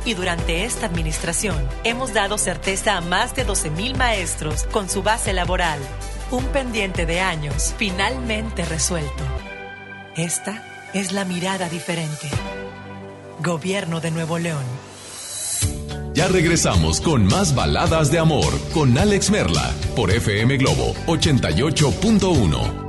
Y durante esta administración hemos dado certeza a más de 12.000 maestros con su base laboral. Un pendiente de años finalmente resuelto. Esta es la mirada diferente. Gobierno de Nuevo León. Ya regresamos con más baladas de amor con Alex Merla por FM Globo 88.1.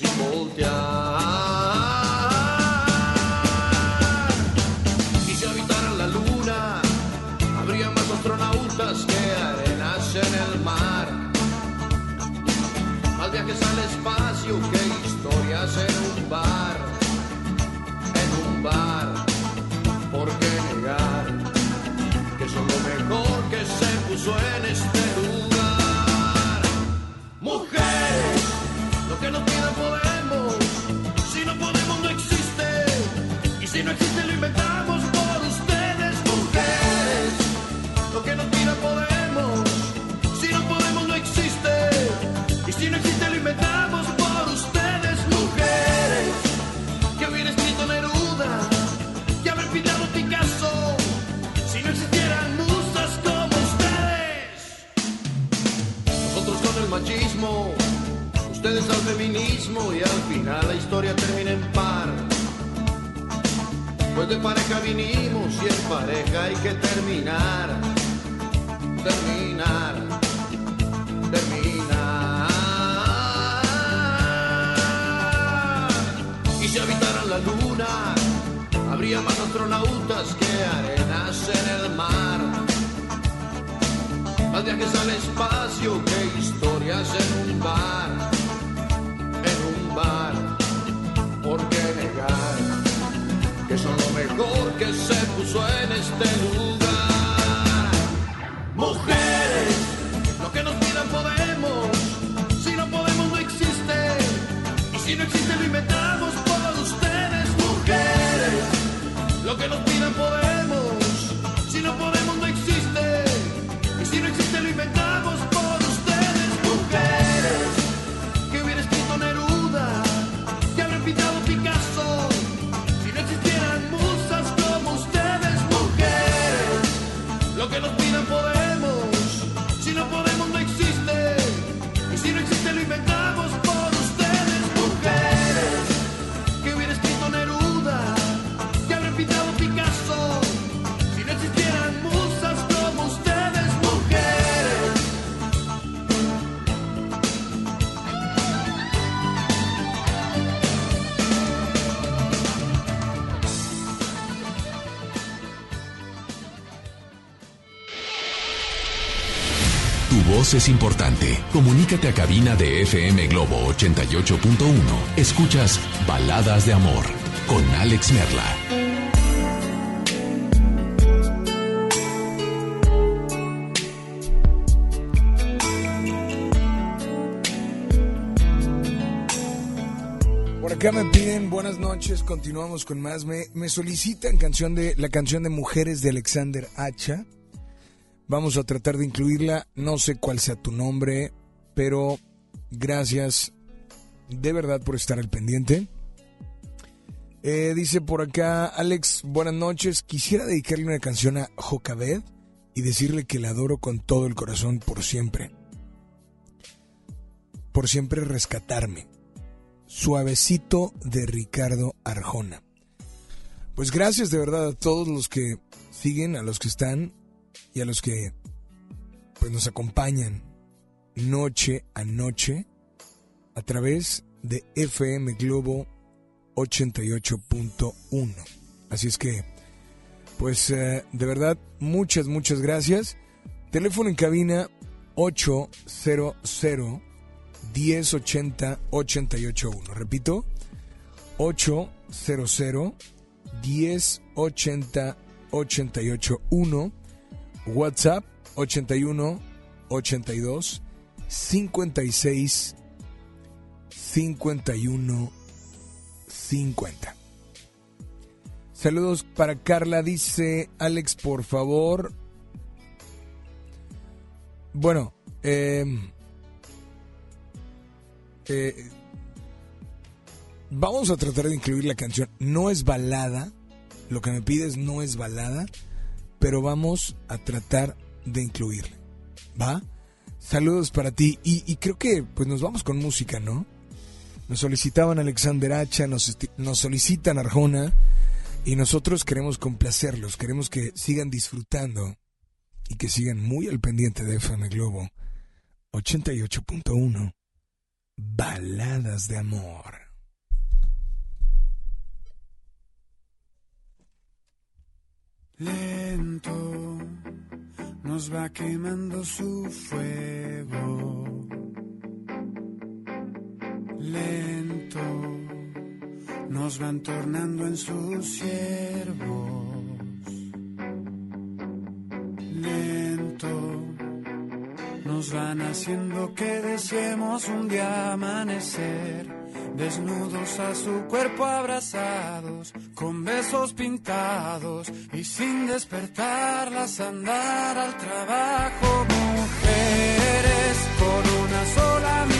sin voltear. Y si habitaran la luna, habría más astronautas que arenas en el mar. Más viajes al espacio que historias en un bar, en un bar. ¿Por qué negar que son lo mejor que se puso en este no existe, lo inventamos por ustedes, mujeres. Lo que no pidan podemos. Si no podemos, no existe. Y si no existe, lo inventamos por ustedes, mujeres. Que hubiera escrito Neruda. Que haber pintado Picasso. Si no existieran musas como ustedes. Nosotros con el machismo ustedes al feminismo y al final la historia termina en par. Pues de pareja vinimos y en pareja hay que terminar, terminar, terminar. Y si habitaran la luna, habría más astronautas que arenas en el mar. Más viajes al espacio que historias en un bar en un bar. Que son lo mejor que se puso en este lugar? Mujeres, lo que nos pidan podemos. Si no podemos, no existe. Y si no existe, lo inventamos es importante. Comunícate a cabina de FM Globo 88.1. Escuchas Baladas de Amor con Alex Merla. Por acá me piden buenas noches, continuamos con más. Me, me solicitan canción de la canción de Mujeres de Alexander Hacha. Vamos a tratar de incluirla. No sé cuál sea tu nombre, pero gracias de verdad por estar al pendiente. Eh, dice por acá, Alex, buenas noches. Quisiera dedicarle una canción a Jocabed y decirle que la adoro con todo el corazón por siempre. Por siempre rescatarme. Suavecito de Ricardo Arjona. Pues gracias de verdad a todos los que siguen, a los que están y a los que pues nos acompañan noche a noche a través de FM Globo 88.1. Así es que, pues eh, de verdad, muchas, muchas gracias. Teléfono en cabina 800 1080 881. Repito, 800 1080 881. WhatsApp 81 82 56 51 50. Saludos para Carla, dice Alex, por favor. Bueno, eh, eh, vamos a tratar de incluir la canción. No es balada, lo que me pides no es balada, pero vamos a tratar de incluirla. ¿Va? Saludos para ti. Y, y creo que pues nos vamos con música, ¿no? Nos solicitaban Alexander Hacha, nos, nos solicitan Arjona y nosotros queremos complacerlos, queremos que sigan disfrutando y que sigan muy al pendiente de FM Globo 88.1 Baladas de Amor. Lento nos va quemando su fuego. Lento nos van tornando en sus siervos. Lento nos van haciendo que deseemos un día amanecer, desnudos a su cuerpo abrazados, con besos pintados y sin despertarlas andar al trabajo. Mujeres con una sola mirada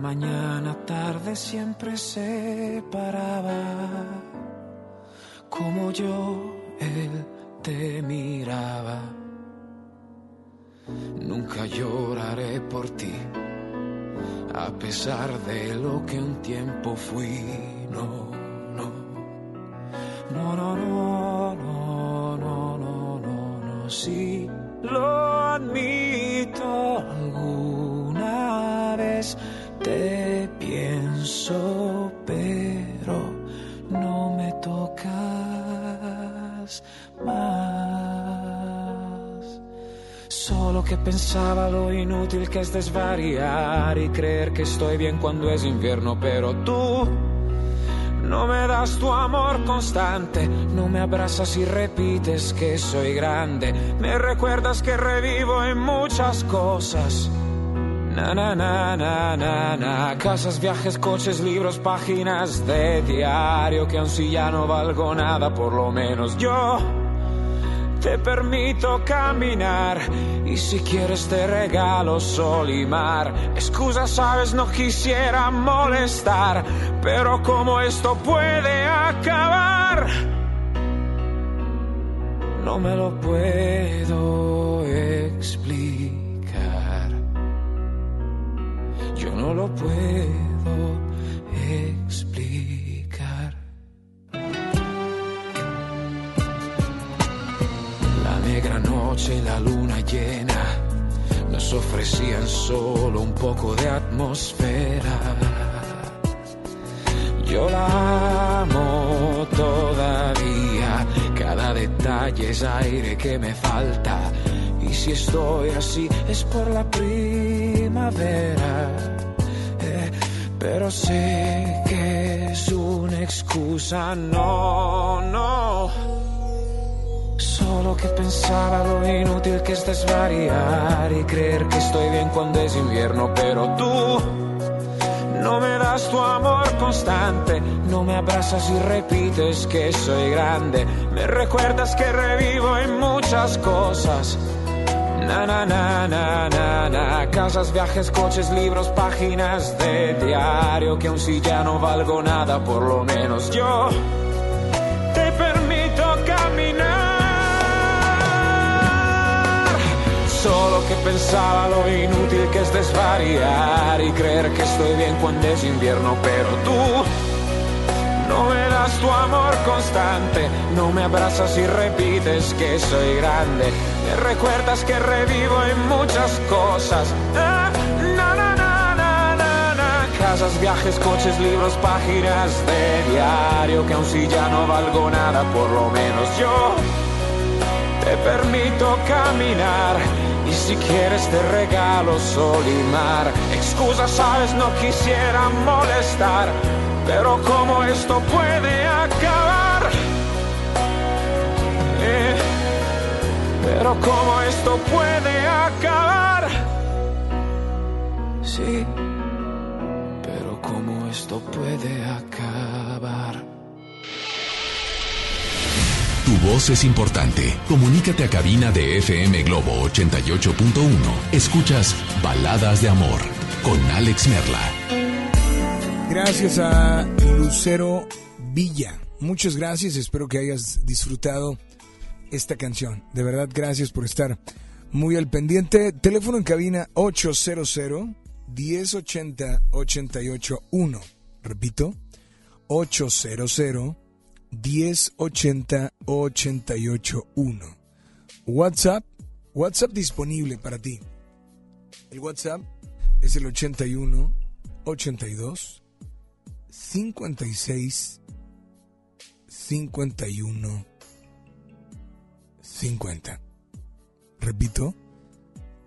Mañana tarde siempre se paraba. Como yo, él te miraba. Nunca lloraré por ti, a pesar de lo que un tiempo fui. No, no, no, no, que pensaba lo inútil que es desvariar y creer que estoy bien cuando es invierno, pero tú no me das tu amor constante, no me abrazas y repites que soy grande, me recuerdas que revivo en muchas cosas. Na, na, na, na, na, na. Casas, viajes, coches, libros, páginas de diario que aun si ya no valgo nada, por lo menos yo te permito caminar y si quieres te regalo sol y mar. Excusa, sabes, no quisiera molestar, pero como esto puede acabar, no me lo puedo explicar. Yo no lo puedo noche la luna llena nos ofrecían solo un poco de atmósfera. Yo la amo todavía, cada detalle es aire que me falta. Y si estoy así es por la primavera. Eh, pero sé que es una excusa, no, no. Que pensaba lo inútil que es desvariar y creer que estoy bien cuando es invierno, pero tú no me das tu amor constante, no me abrazas y repites que soy grande, me recuerdas que revivo en muchas cosas. Na, na, na, na, na, na. Casas, viajes, coches, libros, páginas de diario que aun si ya no valgo nada, por lo menos yo Solo que pensaba lo inútil que es desvariar y creer que estoy bien cuando es invierno, pero tú no me das tu amor constante, no me abrazas y repites que soy grande, me recuerdas que revivo en muchas cosas. Ah, na, na, na. Casas, viajes, coches, libros, páginas de diario que aun si ya no valgo nada, por lo menos yo te permito caminar. Y si quieres te regalo sol y. Excusa, sabes, no quisiera molestar. Pero como esto puede acabar. Eh, pero como esto puede acabar. Sí, pero como esto puede acabar. Tu voz es importante. Comunícate a cabina de FM Globo 88.1. Escuchas Baladas de Amor con Alex Merla. Gracias a Lucero Villa. Muchas gracias. Espero que hayas disfrutado esta canción. De verdad, gracias por estar muy al pendiente. Teléfono en cabina 800 1080 881. Repito, 800 1080 881. WhatsApp, WhatsApp disponible para ti. El WhatsApp es el 81 82 56 51 50. Repito,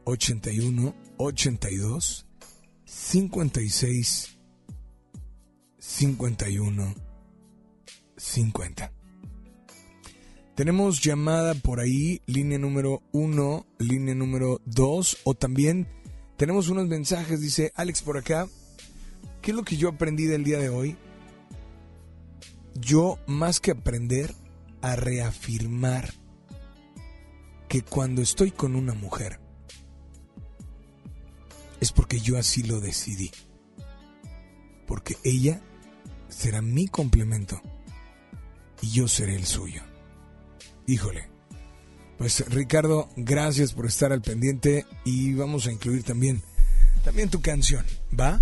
81 82 56 51 50. Tenemos llamada por ahí, línea número 1, línea número 2, o también tenemos unos mensajes, dice Alex por acá. ¿Qué es lo que yo aprendí del día de hoy? Yo, más que aprender, a reafirmar que cuando estoy con una mujer, es porque yo así lo decidí. Porque ella será mi complemento y yo seré el suyo. Híjole. Pues Ricardo, gracias por estar al pendiente y vamos a incluir también también tu canción, ¿va?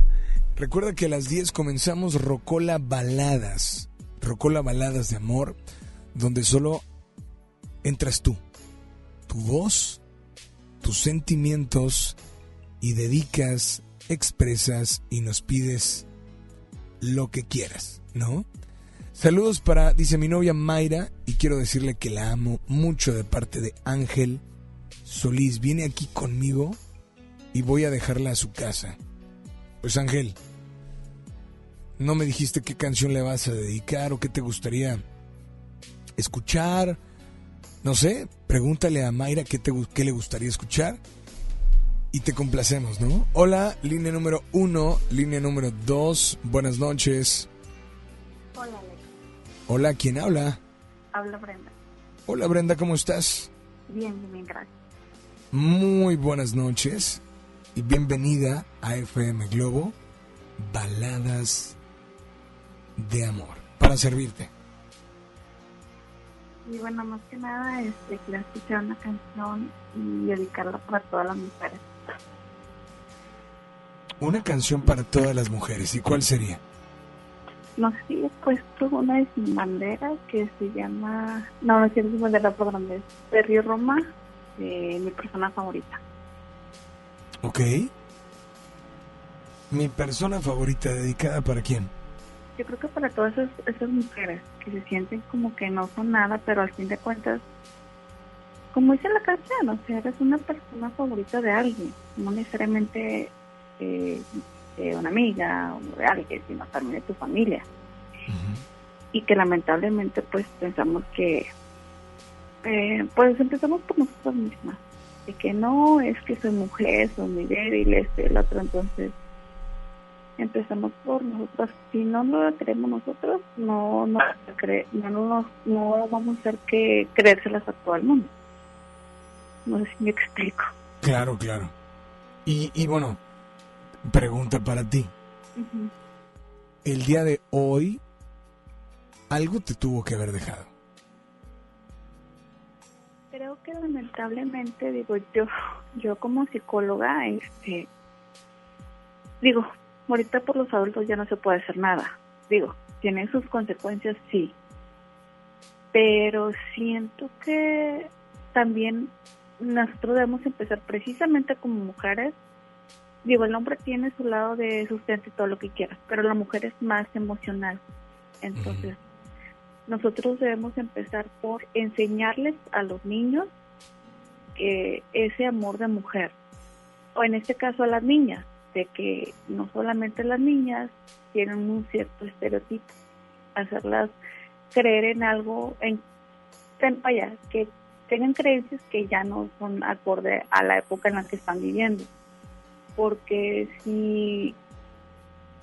Recuerda que a las 10 comenzamos Rocola Baladas. Rocola Baladas de amor, donde solo entras tú, tu voz, tus sentimientos y dedicas, expresas y nos pides lo que quieras, ¿no? Saludos para, dice mi novia Mayra, y quiero decirle que la amo mucho de parte de Ángel Solís. Viene aquí conmigo y voy a dejarla a su casa. Pues Ángel, no me dijiste qué canción le vas a dedicar o qué te gustaría escuchar. No sé, pregúntale a Mayra qué, te, qué le gustaría escuchar y te complacemos, ¿no? Hola, línea número uno, línea número dos, buenas noches. Hola. Hola, ¿quién habla? Habla Brenda. Hola, Brenda, ¿cómo estás? Bien, bien, gracias. Muy buenas noches y bienvenida a FM Globo, Baladas de Amor, para servirte. Y bueno, más que nada, este, quiero escuchar una canción y dedicarla para todas las mujeres. Una canción para todas las mujeres. ¿Y cuál sería? No sé si he puesto una de Sin Bandera que se llama... No, no es Sin Bandera, perdón, es Río Roma, de mi persona favorita. Ok. Mi persona favorita, dedicada para quién? Yo creo que para todas esas, esas mujeres que se sienten como que no son nada, pero al fin de cuentas, como dice la canción, o sea, eres una persona favorita de alguien, no necesariamente eh, de una amiga o de alguien, sino también de tu familia. Y que lamentablemente pues pensamos que, eh, pues empezamos por nosotros mismas, de que no, es que soy mujer, soy muy débil, este, el otro, entonces empezamos por nosotros. Si no lo creemos nosotros, no, no, no, no, no vamos a hacer que creérselas a todo el mundo. No sé si me explico. Claro, claro. Y, y bueno, pregunta para ti. El día de hoy, algo te tuvo que haber dejado. Creo que lamentablemente, digo, yo, yo como psicóloga, este, digo, ahorita por los adultos ya no se puede hacer nada. Digo, tiene sus consecuencias, sí. Pero siento que también nosotros debemos empezar precisamente como mujeres. Digo, el hombre tiene su lado de sustento y todo lo que quiera, pero la mujer es más emocional. Entonces, nosotros debemos empezar por enseñarles a los niños que ese amor de mujer, o en este caso a las niñas, de que no solamente las niñas tienen un cierto estereotipo, hacerlas creer en algo, en, en vaya, que tengan creencias que ya no son acorde a la época en la que están viviendo. Porque si,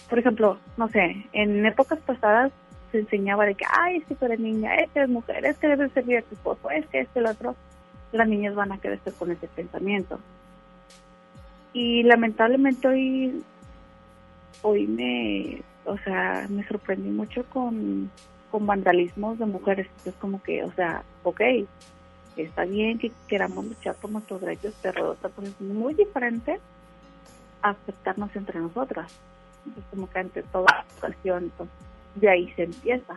por ejemplo, no sé, en épocas pasadas se enseñaba de que, ay, es que tú eres niña, es que eres mujer, es que debes servir a tu esposo, es que este, el otro, las niñas van a crecer con ese pensamiento. Y lamentablemente hoy, hoy me, o sea, me sorprendí mucho con, con vandalismos de mujeres. Entonces como que, o sea, ok, está bien que queramos luchar por nuestros derechos, pero otra cosa es muy diferente a aceptarnos entre nosotras. Entonces como que ante toda ocasión, entonces, de ahí se empieza.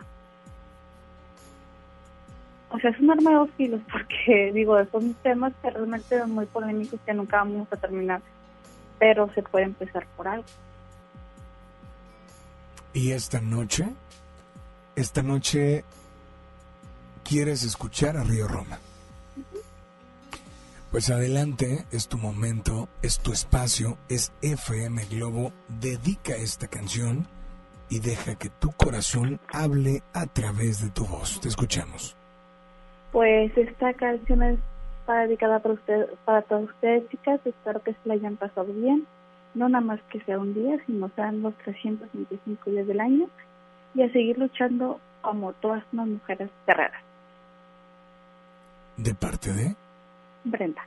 O sea, es un arma de dos filos porque, digo, son temas que realmente son muy polémicos que nunca vamos a terminar pero se puede empezar por algo. ¿Y esta noche? Esta noche quieres escuchar a Río Roma. Pues adelante, es tu momento, es tu espacio, es FM Globo. Dedica esta canción y deja que tu corazón hable a través de tu voz. Te escuchamos. Pues esta canción es para dedicada para usted, para todas ustedes, chicas. Espero que se la hayan pasado bien. No nada más que sea un día, sino sean los 325 días del año. Y a seguir luchando como todas unas mujeres guerreras. ¿De parte de? Brenda.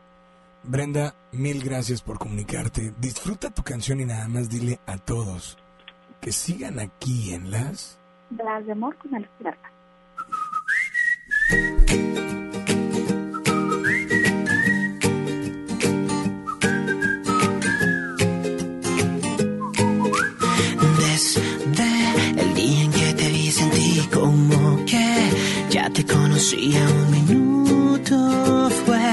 Brenda, mil gracias por comunicarte. Disfruta tu canción y nada más dile a todos que sigan aquí en las... Las de amor con el esperanza. Desde el día en que te vi sentí como que ya te conocía un minuto fue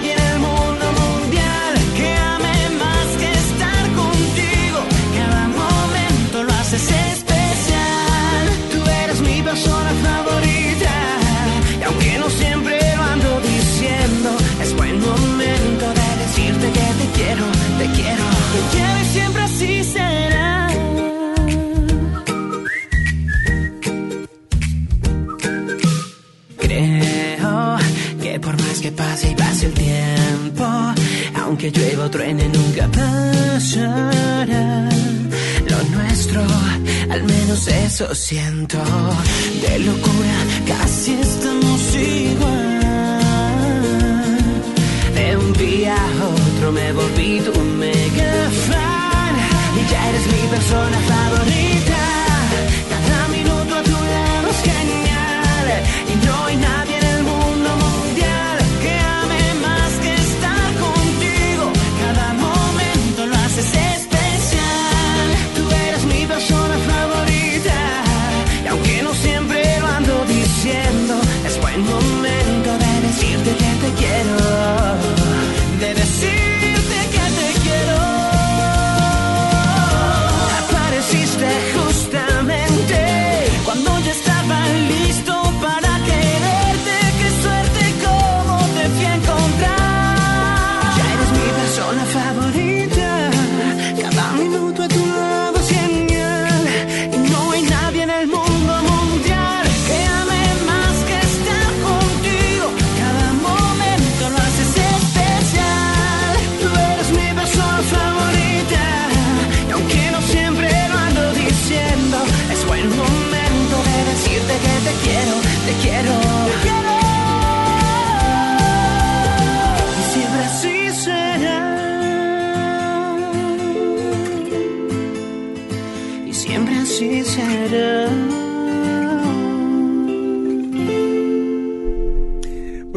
eso siento. De locura casi estamos igual. De un día a otro me volví tu mega fan y ya eres mi persona.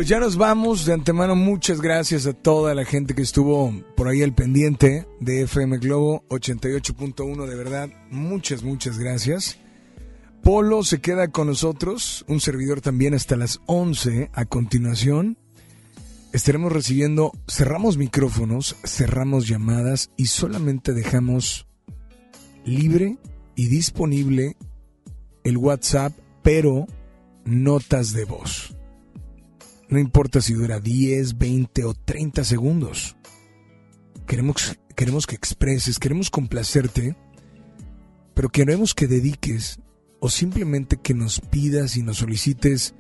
Pues ya nos vamos. De antemano, muchas gracias a toda la gente que estuvo por ahí al pendiente de FM Globo 88.1. De verdad, muchas, muchas gracias. Polo se queda con nosotros, un servidor también hasta las 11. A continuación, estaremos recibiendo, cerramos micrófonos, cerramos llamadas y solamente dejamos libre y disponible el WhatsApp, pero notas de voz. No importa si dura 10, 20 o 30 segundos. Queremos, queremos que expreses, queremos complacerte, pero queremos que dediques o simplemente que nos pidas y nos solicites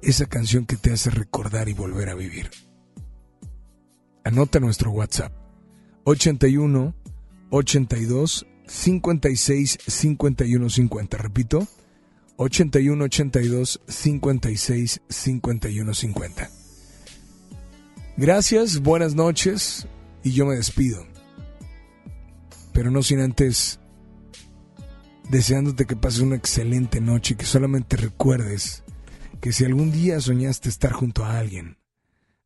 esa canción que te hace recordar y volver a vivir. Anota nuestro WhatsApp 81 82 56 51 50. Repito, 81 82 56 51 50. Gracias, buenas noches y yo me despido. Pero no sin antes deseándote que pases una excelente noche y que solamente recuerdes que si algún día soñaste estar junto a alguien,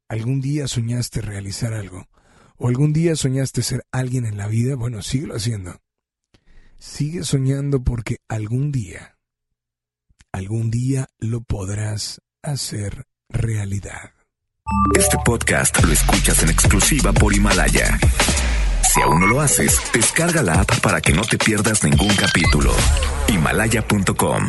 algún día soñaste realizar algo, o algún día soñaste ser alguien en la vida, bueno, síguelo haciendo. Sigue soñando porque algún día, algún día lo podrás hacer realidad. Este podcast lo escuchas en exclusiva por Himalaya. Si aún no lo haces, descarga la app para que no te pierdas ningún capítulo. Himalaya.com